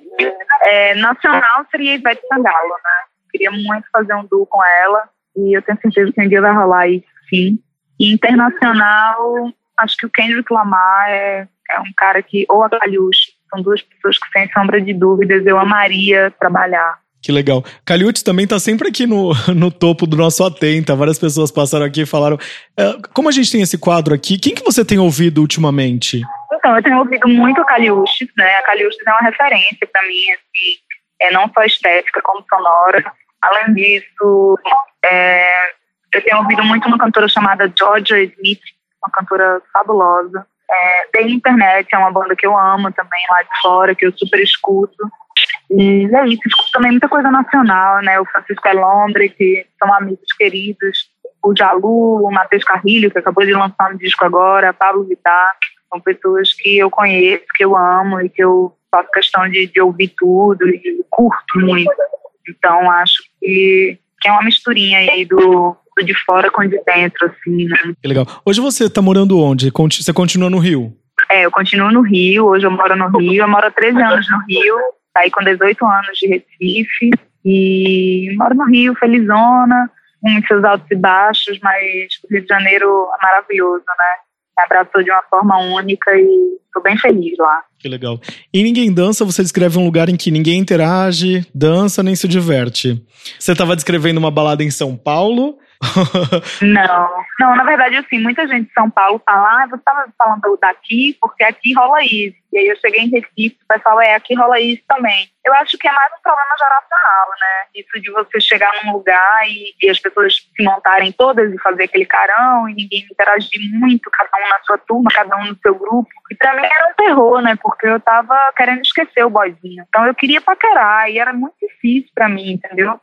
É, nacional seria Ivete Sangalo, né? Queria muito fazer um duo com ela e eu tenho certeza que um dia vai rolar isso, sim. E internacional, acho que o Kendrick Lamar é, é um cara que, ou a Caliucci, são duas pessoas que, sem sombra de dúvidas, eu amaria trabalhar. Que legal. Caliutes também está sempre aqui no, [laughs] no topo do nosso Atenta. Várias pessoas passaram aqui e falaram. Uh, como a gente tem esse quadro aqui, quem que você tem ouvido ultimamente? Então, eu tenho ouvido muito a Caliutes, né? A Caliutes é uma referência para mim, assim, é não só estética, como sonora. Além disso, é, eu tenho ouvido muito uma cantora chamada Georgia Smith, uma cantora fabulosa. É, tem internet, é uma banda que eu amo também lá de fora, que eu super escuto. E é isso, escuto também muita coisa nacional, né? O Francisco Elombre, que são amigos queridos. O Jalu, o Matheus Carrilho, que acabou de lançar um disco agora, Pablo Vittar. São pessoas que eu conheço, que eu amo e que eu faço questão de, de ouvir tudo e curto muito. Então, acho que, que é uma misturinha aí do, do de fora com de dentro, assim, né? Que legal. Hoje você tá morando onde? Você continua no Rio? É, eu continuo no Rio, hoje eu moro no Rio, eu moro há 13 anos no Rio, saí com 18 anos de Recife e moro no Rio, felizona, com seus altos e baixos, mas o Rio de Janeiro é maravilhoso, né? Abraçou de uma forma única e estou bem feliz lá. Que legal. E Ninguém Dança, você descreve um lugar em que ninguém interage, dança, nem se diverte. Você estava descrevendo uma balada em São Paulo, não, não, na verdade, assim, muita gente de São Paulo fala, ah, você estava falando daqui, porque aqui rola isso. E aí eu cheguei em Recife, o pessoal, é, aqui rola isso também. Eu acho que é mais um problema geracional, né? Isso de você chegar num lugar e, e as pessoas se montarem todas e fazer aquele carão e ninguém interagir muito, cada um na sua turma, cada um no seu grupo. E pra mim era um terror, né? Porque eu tava querendo esquecer o boizinho. Então eu queria paquerar e era muito difícil para mim, entendeu?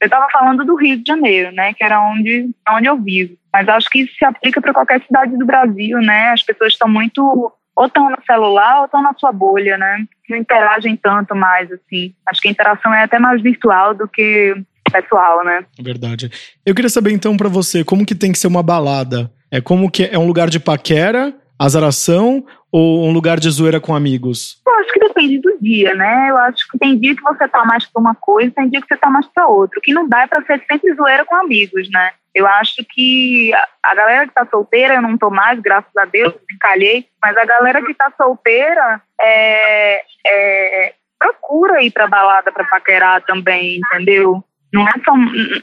Eu estava falando do Rio de Janeiro, né, que era onde, onde eu vivo. Mas acho que isso se aplica para qualquer cidade do Brasil, né? As pessoas estão muito ou estão no celular ou estão na sua bolha, né? Não interagem tanto mais, assim. Acho que a interação é até mais virtual do que pessoal, né? Verdade. Eu queria saber então para você, como que tem que ser uma balada? É como que é um lugar de paquera, azaração ou um lugar de zoeira com amigos? Eu acho que depende do dia, né? Eu acho que tem dia que você tá mais pra uma coisa, tem dia que você tá mais pra outra. Que não dá é pra ser sempre zoeira com amigos, né? Eu acho que a galera que tá solteira, eu não tô mais, graças a Deus, encalhei, mas a galera que tá solteira é, é, procura ir pra balada pra paquerar também, entendeu? Não é só,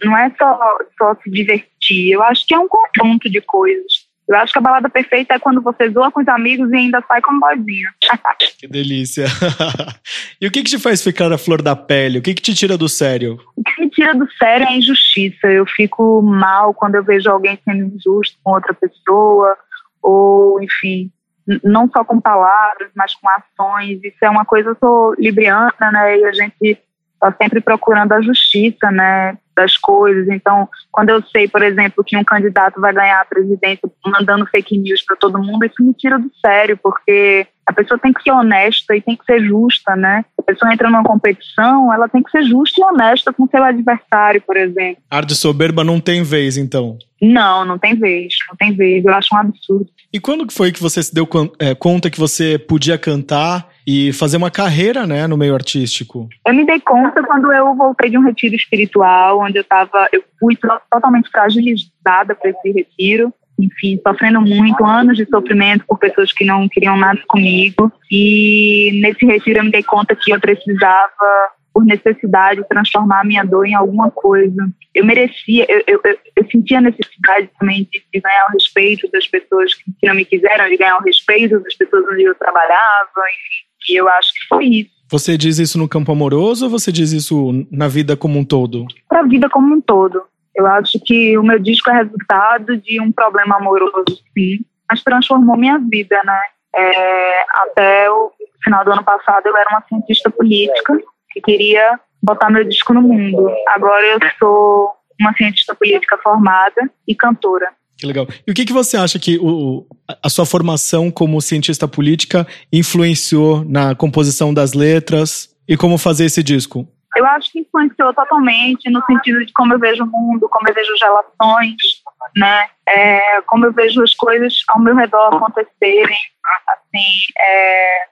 não é só, só se divertir. Eu acho que é um conjunto de coisas. Eu acho que a balada perfeita é quando você zoa com os amigos e ainda sai como boizinho. [laughs] que delícia. [laughs] e o que, que te faz ficar na flor da pele? O que, que te tira do sério? O que me tira do sério é a injustiça. Eu fico mal quando eu vejo alguém sendo injusto com outra pessoa, ou, enfim, não só com palavras, mas com ações. Isso é uma coisa, eu sou libriana, né? E a gente está sempre procurando a justiça, né, das coisas. Então, quando eu sei, por exemplo, que um candidato vai ganhar a presidência mandando fake news para todo mundo, isso me tira do sério, porque a pessoa tem que ser honesta e tem que ser justa, né? A pessoa entra numa competição, ela tem que ser justa e honesta com seu adversário, por exemplo. Ar de soberba não tem vez, então. Não, não tem vez, não tem vez. Eu acho um absurdo. E quando foi que você se deu é, conta que você podia cantar e fazer uma carreira, né, no meio artístico? Eu me dei conta quando eu voltei de um retiro espiritual, onde eu estava, eu fui totalmente fragilizada para esse retiro enfim, sofrendo muito, anos de sofrimento por pessoas que não queriam nada comigo. E nesse retiro eu me dei conta que eu precisava, por necessidade, transformar a minha dor em alguma coisa. Eu merecia, eu, eu, eu, eu sentia a necessidade também de, de, ganhar o respeito das pessoas que, que não me quiseram, de ganhar o respeito das pessoas onde eu trabalhava, enfim. E eu acho que foi isso. Você diz isso no campo amoroso ou você diz isso na vida como um todo? Para a vida como um todo. Eu acho que o meu disco é resultado de um problema amoroso, sim, mas transformou minha vida, né? É, até o final do ano passado eu era uma cientista política que queria botar meu disco no mundo. Agora eu sou uma cientista política formada e cantora. Que legal. E o que, que você acha que o, a sua formação como cientista política influenciou na composição das letras e como fazer esse disco? Eu acho que influenciou totalmente no sentido de como eu vejo o mundo, como eu vejo as relações, né? É, como eu vejo as coisas ao meu redor acontecerem. Assim, é,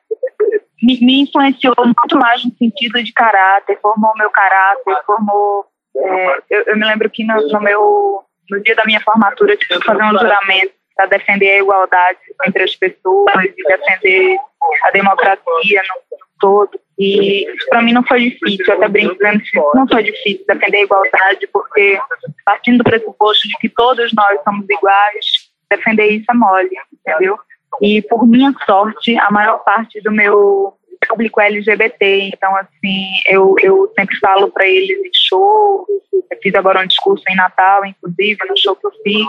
me, me, influenciou muito mais no sentido de caráter, formou meu caráter, formou. É, eu, eu, me lembro que no, no meu no dia da minha formatura, eu tive que fazer um juramento para defender a igualdade entre as pessoas e defender a democracia no todo. E para mim não foi difícil, até brinco dizendo que não foi difícil defender a igualdade, porque partindo do pressuposto de que todos nós somos iguais, defender isso é mole, entendeu? E por minha sorte, a maior parte do meu público LGBT, então assim, eu, eu sempre falo para eles em show, eu fiz agora um discurso em Natal, inclusive, no show que eu fiz,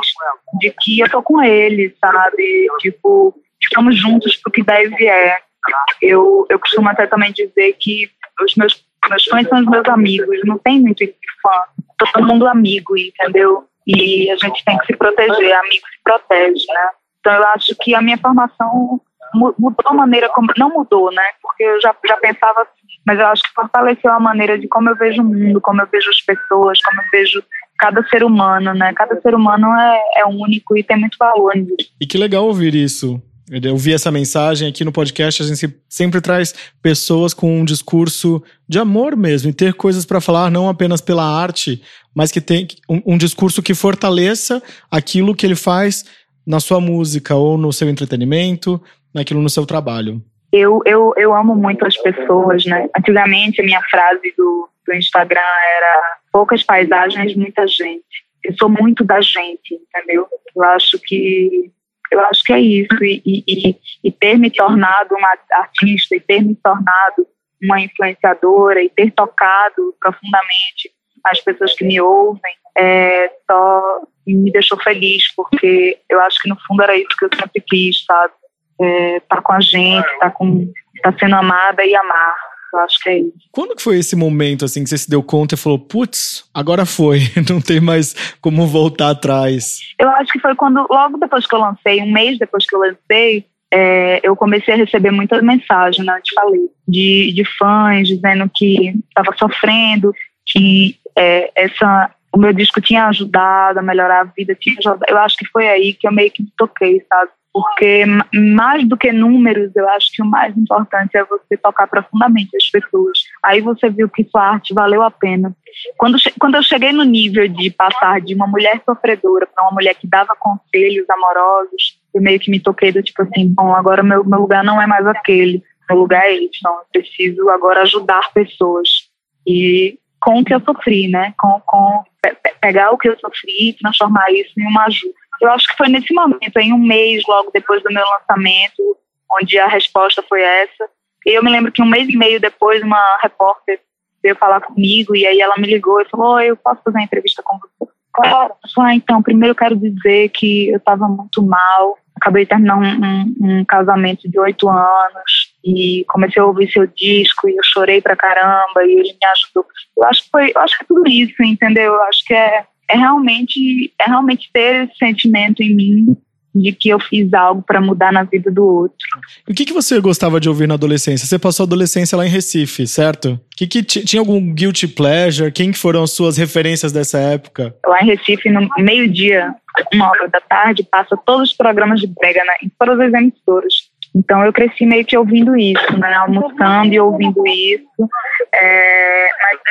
de que eu tô com eles, sabe? Tipo, estamos juntos pro que deve é. Eu, eu costumo até também dizer que os meus, meus fãs são os meus amigos, não tem muito fã, todo mundo amigo, entendeu? E a gente tem que se proteger, amigo se protege, né? Então eu acho que a minha formação mudou a maneira como. Não mudou, né? Porque eu já, já pensava assim, mas eu acho que fortaleceu a maneira de como eu vejo o mundo, como eu vejo as pessoas, como eu vejo cada ser humano, né? Cada ser humano é, é único e tem muito valor nisso. E que legal ouvir isso. Eu vi essa mensagem aqui no podcast. A gente sempre traz pessoas com um discurso de amor mesmo, e ter coisas para falar, não apenas pela arte, mas que tem um, um discurso que fortaleça aquilo que ele faz na sua música ou no seu entretenimento, naquilo no seu trabalho? Eu, eu, eu amo muito as pessoas, né? Antigamente a minha frase do, do Instagram era poucas paisagens, muita gente. Eu sou muito da gente, entendeu? Eu acho que eu acho que é isso e, e, e ter me tornado uma artista e ter me tornado uma influenciadora e ter tocado profundamente as pessoas que me ouvem é, só me deixou feliz porque eu acho que no fundo era isso que eu sempre quis, sabe? É, tá com a gente, tá, com, tá sendo amada e amar. Eu acho que é isso. Quando que foi esse momento, assim, que você se deu conta e falou, putz, agora foi, [laughs] não tem mais como voltar atrás? Eu acho que foi quando, logo depois que eu lancei, um mês depois que eu lancei, é, eu comecei a receber muitas mensagens, né, te falei, de, de fãs dizendo que estava sofrendo, que é, essa, o meu disco tinha ajudado a melhorar a vida, tinha ajudado, eu acho que foi aí que eu meio que me toquei, sabe? Porque mais do que números, eu acho que o mais importante é você tocar profundamente as pessoas. Aí você viu que sua arte valeu a pena. Quando, quando eu cheguei no nível de passar de uma mulher sofredora para uma mulher que dava conselhos amorosos, eu meio que me toquei do tipo assim, bom, agora meu, meu lugar não é mais aquele, meu lugar é esse, então eu preciso agora ajudar pessoas. E com o que eu sofri, né? Com, com pegar o que eu sofri e transformar isso em uma ajuda. Eu acho que foi nesse momento, em um mês logo depois do meu lançamento, onde a resposta foi essa. E eu me lembro que um mês e meio depois, uma repórter veio falar comigo e aí ela me ligou e falou: Oi, eu posso fazer uma entrevista com você? Claro. Eu falei, ah, então, primeiro eu quero dizer que eu estava muito mal. Acabei de terminar um, um, um casamento de oito anos e comecei a ouvir seu disco e eu chorei pra caramba e ele me ajudou. Eu acho que foi, eu acho que é tudo isso, entendeu? Eu acho que é, é realmente é realmente ter esse sentimento em mim de que eu fiz algo para mudar na vida do outro. O que, que você gostava de ouvir na adolescência? Você passou a adolescência lá em Recife, certo? Que que tinha algum guilty pleasure? Quem foram as suas referências dessa época? Lá em Recife, no meio-dia, uma hora da tarde, passa todos os programas de brega né, em todas as emissoras. Então eu cresci meio que ouvindo isso, né? Almoçando e ouvindo isso. É,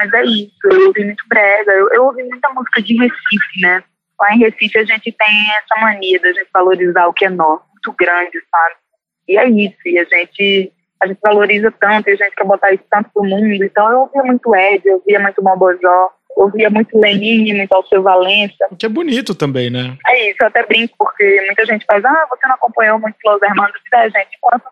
mas, é isso, eu ouvi muito brega. Eu, eu ouvi muita música de Recife, né? Lá em Recife a gente tem essa mania da gente valorizar o que é nosso, muito grande, sabe? E é isso, e a gente, a gente valoriza tanto, e a gente quer botar isso tanto pro mundo. Então eu ouvia muito Ed, eu ouvia muito Mobojó, ouvia muito Lenine, muito Alceu Valença. Que é bonito também, né? É isso, eu até brinco, porque muita gente faz, ah, você não acompanhou muito Los Hermanos. É, gente, enquanto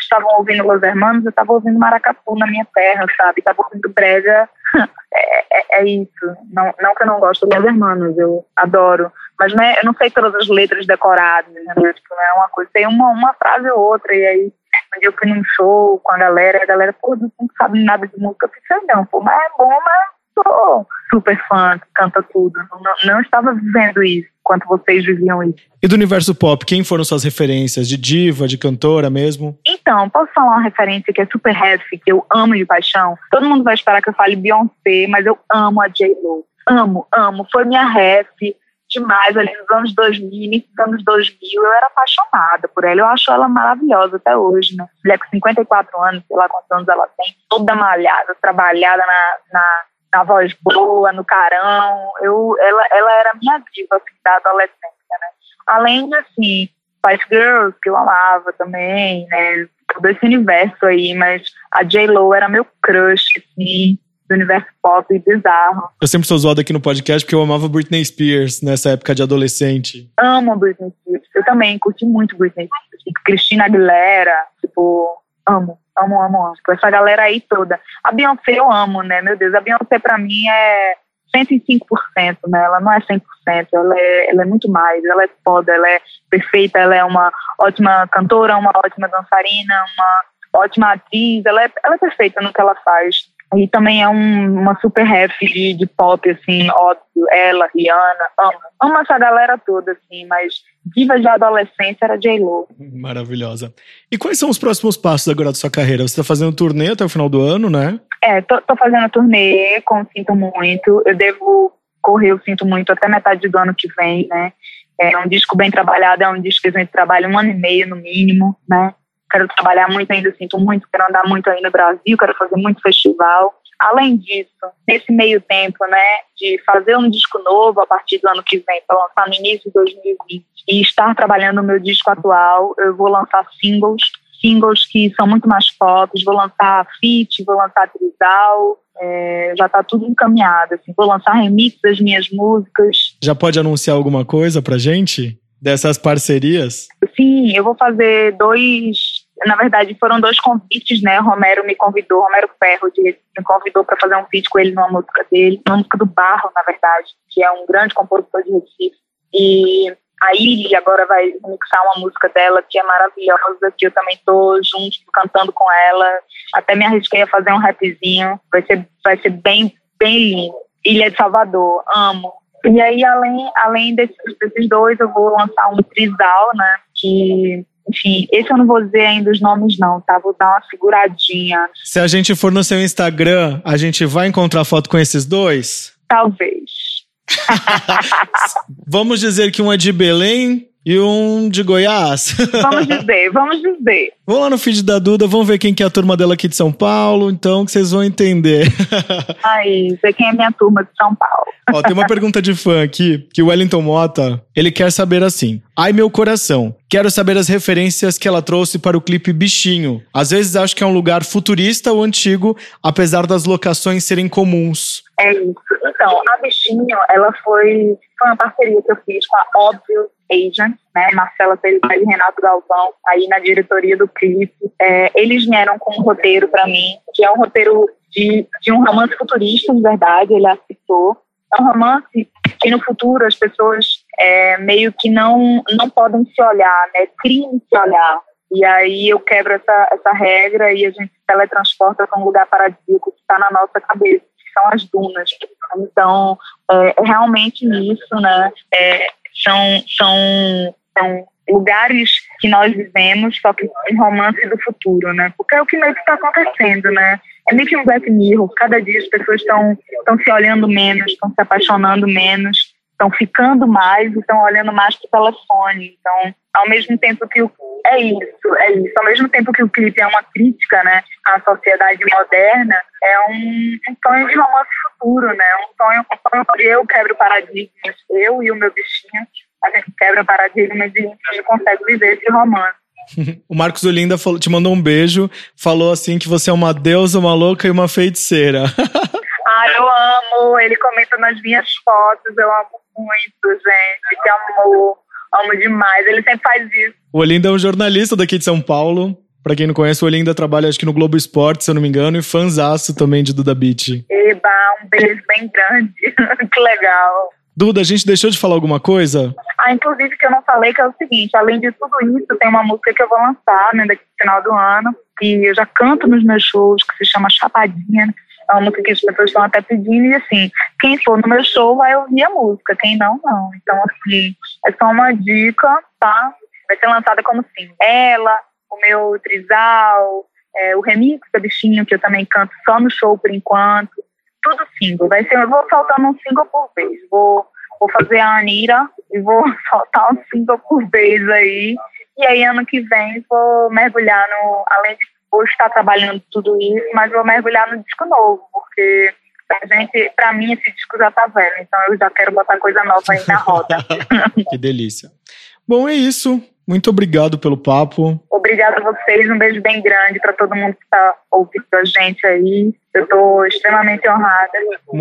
estavam ouvindo Los Hermanos, eu estava ouvindo Maracatu na minha terra, sabe? Estava ouvindo brega. [laughs] é, é, é, isso. Não, não que eu não gosto de Los Hermanos, eu adoro. Mas não é, eu não sei todas as letras decoradas, né? Tipo, é uma coisa. Tem uma, uma frase ou outra, e aí um dia eu fui num show com a galera, a galera, pô, não sabe nada de música. Eu pensei, não, pô, mas é bom, mas sou super fã, canta tudo. Não, não, estava vivendo isso enquanto vocês viviam isso. E do universo pop, quem foram suas referências? De diva, de cantora mesmo? Então, posso falar uma referência que é super heavy, que eu amo de paixão? Todo mundo vai esperar que eu fale Beyoncé, mas eu amo a J-Lo. Amo, amo. Foi minha ref demais ali nos anos 2000, início dos anos 2000, eu era apaixonada por ela. Eu acho ela maravilhosa até hoje, né? Mulher com 54 anos, sei lá quantos anos ela tem, toda malhada, trabalhada na, na na voz boa, no carão. Eu, ela, ela era minha diva assim, da adolescência, né? Além de, assim, Spice Girls, que eu amava também, né? Todo esse universo aí, mas a J-Lo era meu crush, assim, do universo pop bizarro. Eu sempre sou zoado aqui no podcast porque eu amava Britney Spears nessa época de adolescente. Amo Britney Spears. Eu também curti muito Britney Spears. Cristina Aguilera, tipo, amo. Amo, amo, amo. Essa galera aí toda. A Beyoncé eu amo, né? Meu Deus, a Beyoncé pra mim é 105%, né? Ela não é 100%, ela é, ela é muito mais. Ela é foda, ela é perfeita, ela é uma ótima cantora, uma ótima dançarina, uma ótima atriz. Ela é, ela é perfeita no que ela faz. E também é um, uma super ref de, de pop, assim, óbvio. Ela, Rihanna, amo. Amo essa galera toda, assim, mas diva de adolescência era J-Lo. Maravilhosa. E quais são os próximos passos agora da sua carreira? Você está fazendo turnê até o final do ano, né? É, tô, tô fazendo turnê com Sinto Muito. Eu devo correr o Sinto Muito até metade do ano que vem, né? É um disco bem trabalhado, é um disco que a gente trabalha um ano e meio no mínimo, né? Quero trabalhar muito ainda, sinto muito, quero andar muito aí no Brasil, quero fazer muito festival. Além disso, nesse meio tempo, né, de fazer um disco novo a partir do ano que vem, para lançar no início de 2020, e estar trabalhando no meu disco atual, eu vou lançar singles, singles que são muito mais pop, vou lançar feat, vou lançar trisal, é, já está tudo encaminhado, assim, vou lançar remix das minhas músicas. Já pode anunciar alguma coisa pra gente? Dessas parcerias? Sim, eu vou fazer dois na verdade, foram dois convites, né? Romero me convidou, Romero Ferro de, me convidou para fazer um vídeo com ele numa música dele, uma música do Barro, na verdade, que é um grande compositor de Recife. E a Illy agora vai mixar uma música dela que é maravilhosa, que eu também tô junto, cantando com ela. Até me arrisquei a fazer um rapzinho. Vai ser, vai ser bem, bem lindo. Ilha de Salvador, amo. E aí, além, além desses, desses dois, eu vou lançar um trisal, né? Que enfim, esse eu não vou dizer ainda os nomes, não, tá? Vou dar uma seguradinha. Se a gente for no seu Instagram, a gente vai encontrar foto com esses dois? Talvez. [laughs] Vamos dizer que um é de Belém e um de Goiás. Vamos dizer, vamos dizer. Vamos lá no feed da Duda, vamos ver quem que é a turma dela aqui de São Paulo, então, que vocês vão entender. [laughs] Aí, ver quem é minha turma de São Paulo. Ó, tem uma pergunta de fã aqui, que o Wellington Mota, ele quer saber assim. Ai, meu coração, quero saber as referências que ela trouxe para o clipe Bichinho. Às vezes acho que é um lugar futurista ou antigo, apesar das locações serem comuns. É isso. Então, a Bichinho, ela foi, foi uma parceria que eu fiz com a Óbvio Agent, né, Marcela Felipe e Renato Galvão, aí na diretoria do clipe. É, eles vieram com um roteiro para mim, que é um roteiro de, de um romance futurista, de verdade, ele aceitou. É um romance que no futuro as pessoas é, meio que não, não podem se olhar, né, crime se olhar. E aí eu quebro essa, essa regra e a gente se teletransporta para um lugar paradisíaco que está na nossa cabeça, que são as dunas. Então, é, é realmente isso, né? É, são, são, são lugares que nós vivemos, só que em romance do futuro, né? Porque é o que meio que está acontecendo, né? É meio que um Black Mirror. Cada dia as pessoas estão se olhando menos, estão se apaixonando menos, estão ficando mais e estão olhando mais para o telefone. Então, ao mesmo tempo que o é isso, é isso. Ao mesmo tempo que o clipe é uma crítica, né, à sociedade moderna, é um, um sonho de romance futuro, né? Um sonho, um sonho que eu quebro paradigmas, eu e o meu bichinho, a gente quebra paradigmas e a gente consegue viver esse romance. [laughs] o Marcos Olinda falou, te mandou um beijo, falou assim que você é uma deusa, uma louca e uma feiticeira. [laughs] ah, eu amo, ele comenta nas minhas fotos, eu amo muito, gente, que amor, amo demais, ele sempre faz isso. O Olinda é um jornalista daqui de São Paulo. Pra quem não conhece, o Olinda trabalha acho que no Globo Esporte, se eu não me engano, e fanzaço também de Duda Beat. Eba, um beijo bem grande. [laughs] que legal. Duda, a gente deixou de falar alguma coisa? Ah, inclusive que eu não falei, que é o seguinte, além de tudo isso, tem uma música que eu vou lançar, né, daqui no final do ano, que eu já canto nos meus shows, que se chama Chapadinha, é uma música que as pessoas estão até pedindo, e assim, quem for no meu show vai ouvir a música, quem não, não. Então, assim, é só uma dica, tá? Vai ser lançada como assim, ela, o meu trisal, é, o remix da Bichinho, que eu também canto só no show por enquanto, tudo single. Vai ser, eu vou soltando um single por vez. Vou, vou fazer a Anira e vou [laughs] soltar um single por vez aí. E aí, ano que vem, vou mergulhar no. Além de vou estar trabalhando tudo isso, mas vou mergulhar no disco novo, porque pra gente, pra mim, esse disco já tá velho. Então eu já quero botar coisa nova aí na roda. [laughs] que delícia. Bom, é isso. Muito obrigado pelo papo. Obrigada a vocês, um beijo bem grande para todo mundo que está ouvindo a gente aí. Eu estou extremamente honrada.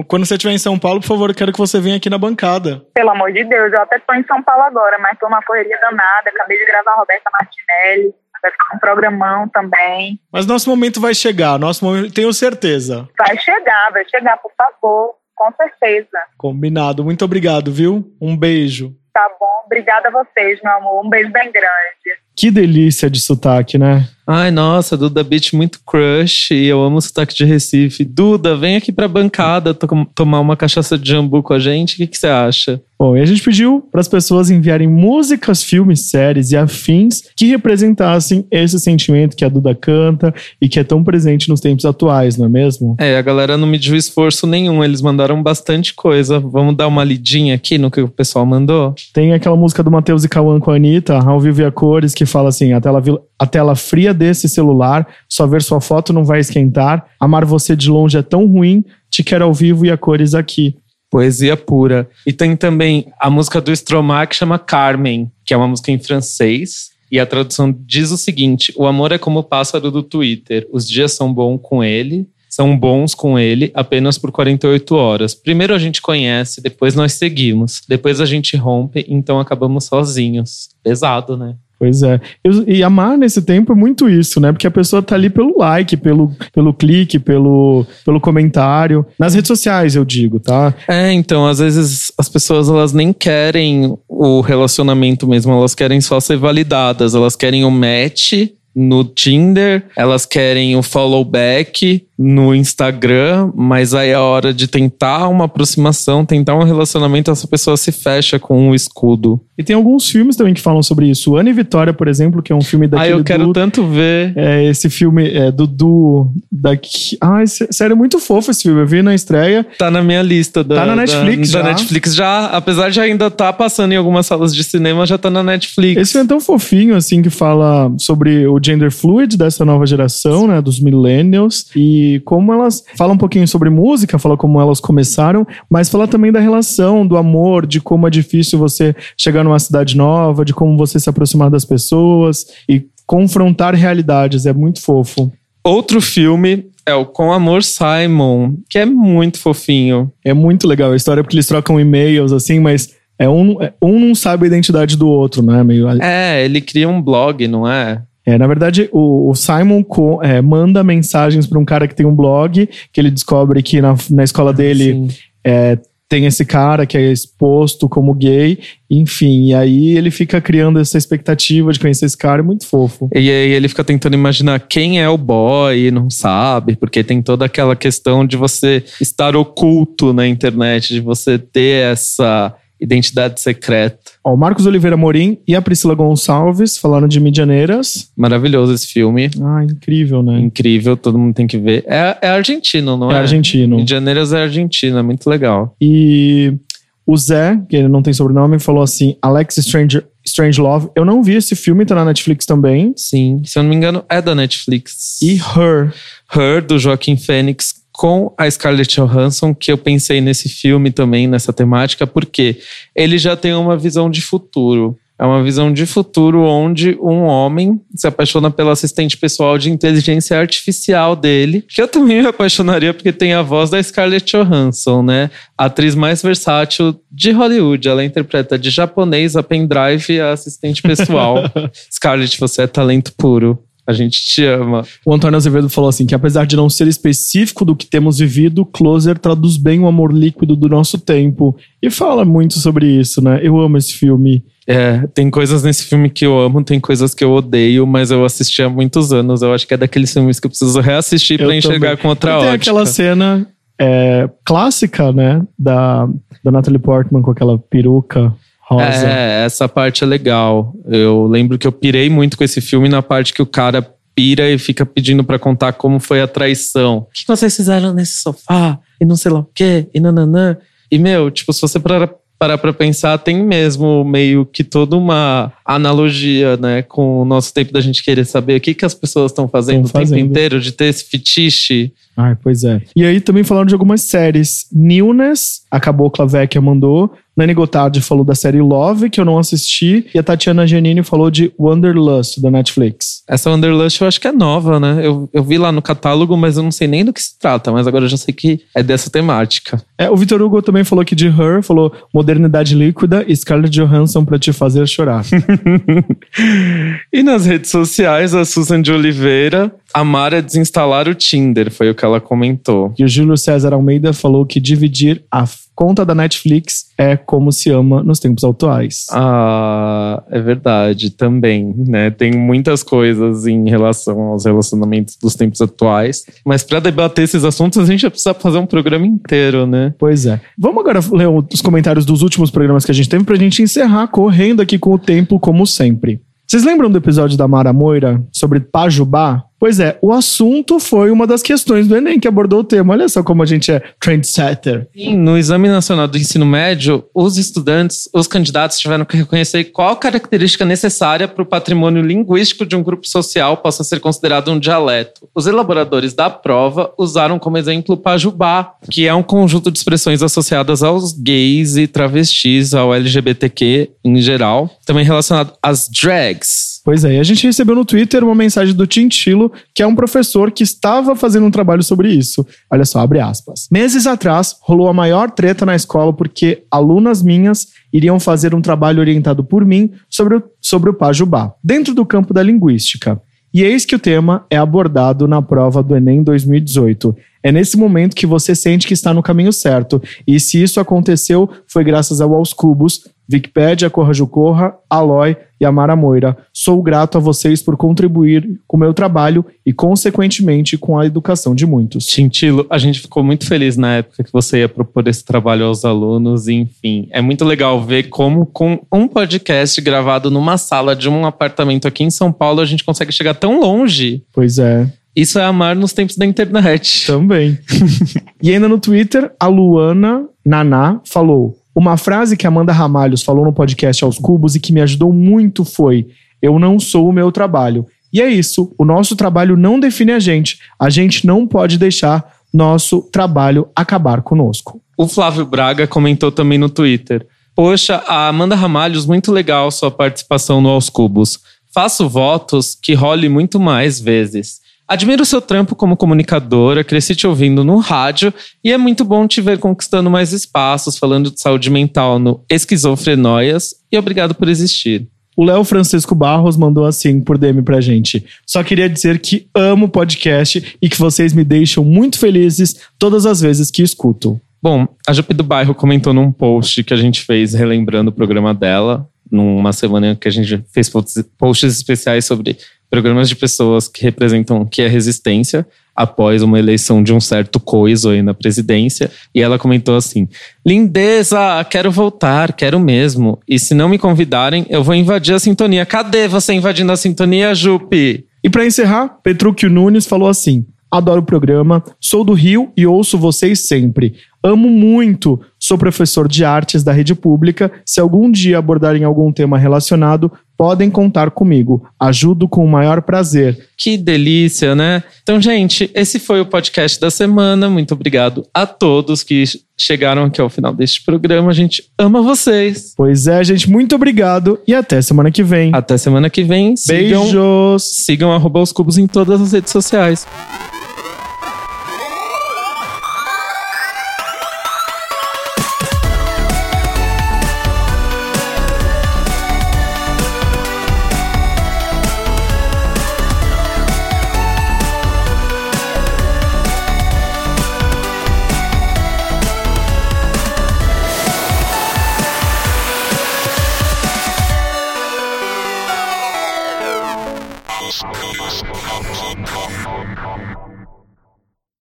Quando você estiver em São Paulo, por favor, eu quero que você venha aqui na bancada. Pelo amor de Deus, eu até estou em São Paulo agora, mas estou numa correria danada. Acabei de gravar a Roberta Martinelli. Vai ficar um programão também. Mas nosso momento vai chegar, nosso momento, tenho certeza. Vai chegar, vai chegar, por favor, com certeza. Combinado. Muito obrigado, viu? Um beijo. Tá bom. Obrigada a vocês, meu amor. Um beijo bem grande. Que delícia de sotaque, né? Ai, nossa, Duda Beat muito crush e eu amo o sotaque de Recife. Duda, vem aqui pra bancada to tomar uma cachaça de jambu com a gente. O que, que você acha? Bom, e a gente pediu para as pessoas enviarem músicas, filmes, séries e afins que representassem esse sentimento que a Duda canta e que é tão presente nos tempos atuais, não é mesmo? É, a galera não mediu esforço nenhum, eles mandaram bastante coisa. Vamos dar uma lidinha aqui no que o pessoal mandou? Tem aquela música do Matheus e Cauã com a Anitta, Ao Vivo e a Cores, que fala assim: a tela, a tela fria desse celular, só ver sua foto não vai esquentar. Amar você de longe é tão ruim, te quero ao vivo e a cores aqui. Poesia pura. E tem também a música do Stromae que chama Carmen, que é uma música em francês. E a tradução diz o seguinte: O amor é como o pássaro do Twitter. Os dias são bons com ele, são bons com ele apenas por 48 horas. Primeiro a gente conhece, depois nós seguimos. Depois a gente rompe, então acabamos sozinhos. Pesado, né? Pois é. E amar nesse tempo é muito isso, né? Porque a pessoa tá ali pelo like, pelo, pelo clique, pelo, pelo comentário. Nas redes sociais, eu digo, tá? É, então, às vezes as pessoas elas nem querem o relacionamento mesmo, elas querem só ser validadas, elas querem o match no Tinder, elas querem o follow back no Instagram, mas aí é a hora de tentar uma aproximação, tentar um relacionamento, essa pessoa se fecha com um escudo. E tem alguns filmes também que falam sobre isso. Ana e Vitória, por exemplo, que é um filme daquele Ah, eu quero do, tanto ver. É, esse filme é do Du daqui. Ah, sério, muito fofo esse filme. Eu vi na estreia. Tá na minha lista da Tá na Netflix da, já. Da Netflix já, apesar de ainda estar tá passando em algumas salas de cinema, já tá na Netflix. Esse filme é tão fofinho assim que fala sobre o gender fluid dessa nova geração, né, dos millennials e como elas fala um pouquinho sobre música, fala como elas começaram, mas fala também da relação, do amor, de como é difícil você chegar numa cidade nova, de como você se aproximar das pessoas e confrontar realidades, é muito fofo. Outro filme é o Com Amor Simon, que é muito fofinho. É muito legal a história porque eles trocam e-mails assim, mas é um, um não sabe a identidade do outro, né? Meio... É, ele cria um blog, não é? É, na verdade, o, o Simon é, manda mensagens para um cara que tem um blog, que ele descobre que na, na escola dele é, tem esse cara que é exposto como gay, enfim, e aí ele fica criando essa expectativa de conhecer esse cara, é muito fofo. E aí ele fica tentando imaginar quem é o boy e não sabe, porque tem toda aquela questão de você estar oculto na internet, de você ter essa identidade secreta. Ó, o Marcos Oliveira Morim e a Priscila Gonçalves falaram de Midianeiras. Maravilhoso esse filme. Ah, incrível, né? Incrível, todo mundo tem que ver. É, é argentino, não É é? argentino. Janeiras é argentino, é muito legal. E o Zé, que ele não tem sobrenome, falou assim: Alex Strange, Strange Love. Eu não vi esse filme, tá na Netflix também. Sim, se eu não me engano, é da Netflix. E Her. Her, do Joaquim Fênix, com a Scarlett Johansson, que eu pensei nesse filme também, nessa temática, porque ele já tem uma visão de futuro. É uma visão de futuro onde um homem se apaixona pela assistente pessoal de inteligência artificial dele, que eu também me apaixonaria porque tem a voz da Scarlett Johansson, né? A atriz mais versátil de Hollywood. Ela interpreta de japonês a pendrive e a assistente pessoal. [laughs] Scarlett, você é talento puro. A gente te ama. O Antônio Azevedo falou assim: que apesar de não ser específico do que temos vivido, Closer traduz bem o amor líquido do nosso tempo. E fala muito sobre isso, né? Eu amo esse filme. É, tem coisas nesse filme que eu amo, tem coisas que eu odeio, mas eu assisti há muitos anos. Eu acho que é daqueles filmes que eu preciso reassistir pra enxergar com outra E tem aquela cena é, clássica, né? Da, da Natalie Portman com aquela peruca rosa. É, essa parte é legal. Eu lembro que eu pirei muito com esse filme na parte que o cara pira e fica pedindo pra contar como foi a traição. O que vocês fizeram nesse sofá? E não sei lá o quê, e nananã. E, meu, tipo, se você parar, parar pra pensar, tem mesmo meio que toda uma analogia, né, com o nosso tempo da gente querer saber o que, que as pessoas estão fazendo Tão o tempo fazendo. inteiro, de ter esse fetiche. Ai, pois é. E aí também falaram de algumas séries. Newness, a Cabocla Vecchia mandou. Nani Gotardi falou da série Love, que eu não assisti. E a Tatiana Giannini falou de Wanderlust, da Netflix. Essa Wanderlust eu acho que é nova, né? Eu, eu vi lá no catálogo, mas eu não sei nem do que se trata. Mas agora eu já sei que é dessa temática. É, o Vitor Hugo também falou aqui de Her, falou modernidade líquida e Scarlett Johansson pra te fazer chorar. [laughs] e nas redes sociais, a Susan de Oliveira amara desinstalar o Tinder, foi o que ela comentou. e o Júlio César Almeida falou que dividir a conta da Netflix é como se ama nos tempos atuais. Ah, é verdade, também, né? Tem muitas coisas em relação aos relacionamentos dos tempos atuais. Mas para debater esses assuntos, a gente vai precisar fazer um programa inteiro, né? Pois é. Vamos agora ler os comentários dos últimos programas que a gente teve pra gente encerrar correndo aqui com o tempo, como sempre. Vocês lembram do episódio da Mara Moira sobre Pajubá? Pois é, o assunto foi uma das questões do Enem que abordou o tema. Olha só como a gente é trendsetter. Sim, no Exame Nacional do Ensino Médio, os estudantes, os candidatos tiveram que reconhecer qual característica necessária para o patrimônio linguístico de um grupo social possa ser considerado um dialeto. Os elaboradores da prova usaram como exemplo o pajubá, que é um conjunto de expressões associadas aos gays e travestis, ao LGBTQ em geral, também relacionado às drags. Pois é, e a gente recebeu no Twitter uma mensagem do Tintilo, que é um professor que estava fazendo um trabalho sobre isso. Olha só, abre aspas. Meses atrás, rolou a maior treta na escola porque alunas minhas iriam fazer um trabalho orientado por mim sobre o, sobre o Pajubá, dentro do campo da linguística. E eis que o tema é abordado na prova do Enem 2018. É nesse momento que você sente que está no caminho certo. E se isso aconteceu, foi graças ao Aos Cubos, Wikipédia, Corra Jucorra, Aloy e Amara Moira. Sou grato a vocês por contribuir com o meu trabalho e, consequentemente, com a educação de muitos. Tintilo, a gente ficou muito feliz na época que você ia propor esse trabalho aos alunos, enfim. É muito legal ver como, com um podcast gravado numa sala de um apartamento aqui em São Paulo, a gente consegue chegar tão longe. Pois é, Isso é amar nos tempos da internet. também. [laughs] e ainda no Twitter, a Luana Naná falou: Uma frase que Amanda Ramalhos falou no podcast Aos Cubos e que me ajudou muito foi: Eu não sou o meu trabalho. E é isso, o nosso trabalho não define a gente. A gente não pode deixar nosso trabalho acabar conosco. O Flávio Braga comentou também no Twitter. Poxa, a Amanda Ramalhos, muito legal sua participação no Aos Cubos. Faço votos que role muito mais vezes. Admiro o seu trampo como comunicadora, cresci te ouvindo no rádio e é muito bom te ver conquistando mais espaços, falando de saúde mental no Esquizofrenóias e obrigado por existir. O Léo Francisco Barros mandou assim por DM pra gente. Só queria dizer que amo o podcast e que vocês me deixam muito felizes todas as vezes que escuto. Bom, a Jupi do Bairro comentou num post que a gente fez relembrando o programa dela, numa semana que a gente fez posts especiais sobre programas de pessoas que representam que é resistência após uma eleição de um certo coiso aí na presidência. E ela comentou assim: Lindeza, quero voltar, quero mesmo. E se não me convidarem, eu vou invadir a sintonia. Cadê você invadindo a sintonia, Jupi? E pra encerrar, Petrúquio Nunes falou assim: Adoro o programa, sou do Rio e ouço vocês sempre. Amo muito, sou professor de artes da rede pública. Se algum dia abordarem algum tema relacionado, podem contar comigo. Ajudo com o maior prazer. Que delícia, né? Então, gente, esse foi o podcast da semana. Muito obrigado a todos que chegaram aqui ao final deste programa. A gente ama vocês. Pois é, gente, muito obrigado e até semana que vem. Até semana que vem. Sigam, Beijos! sigam arroba os cubos em todas as redes sociais.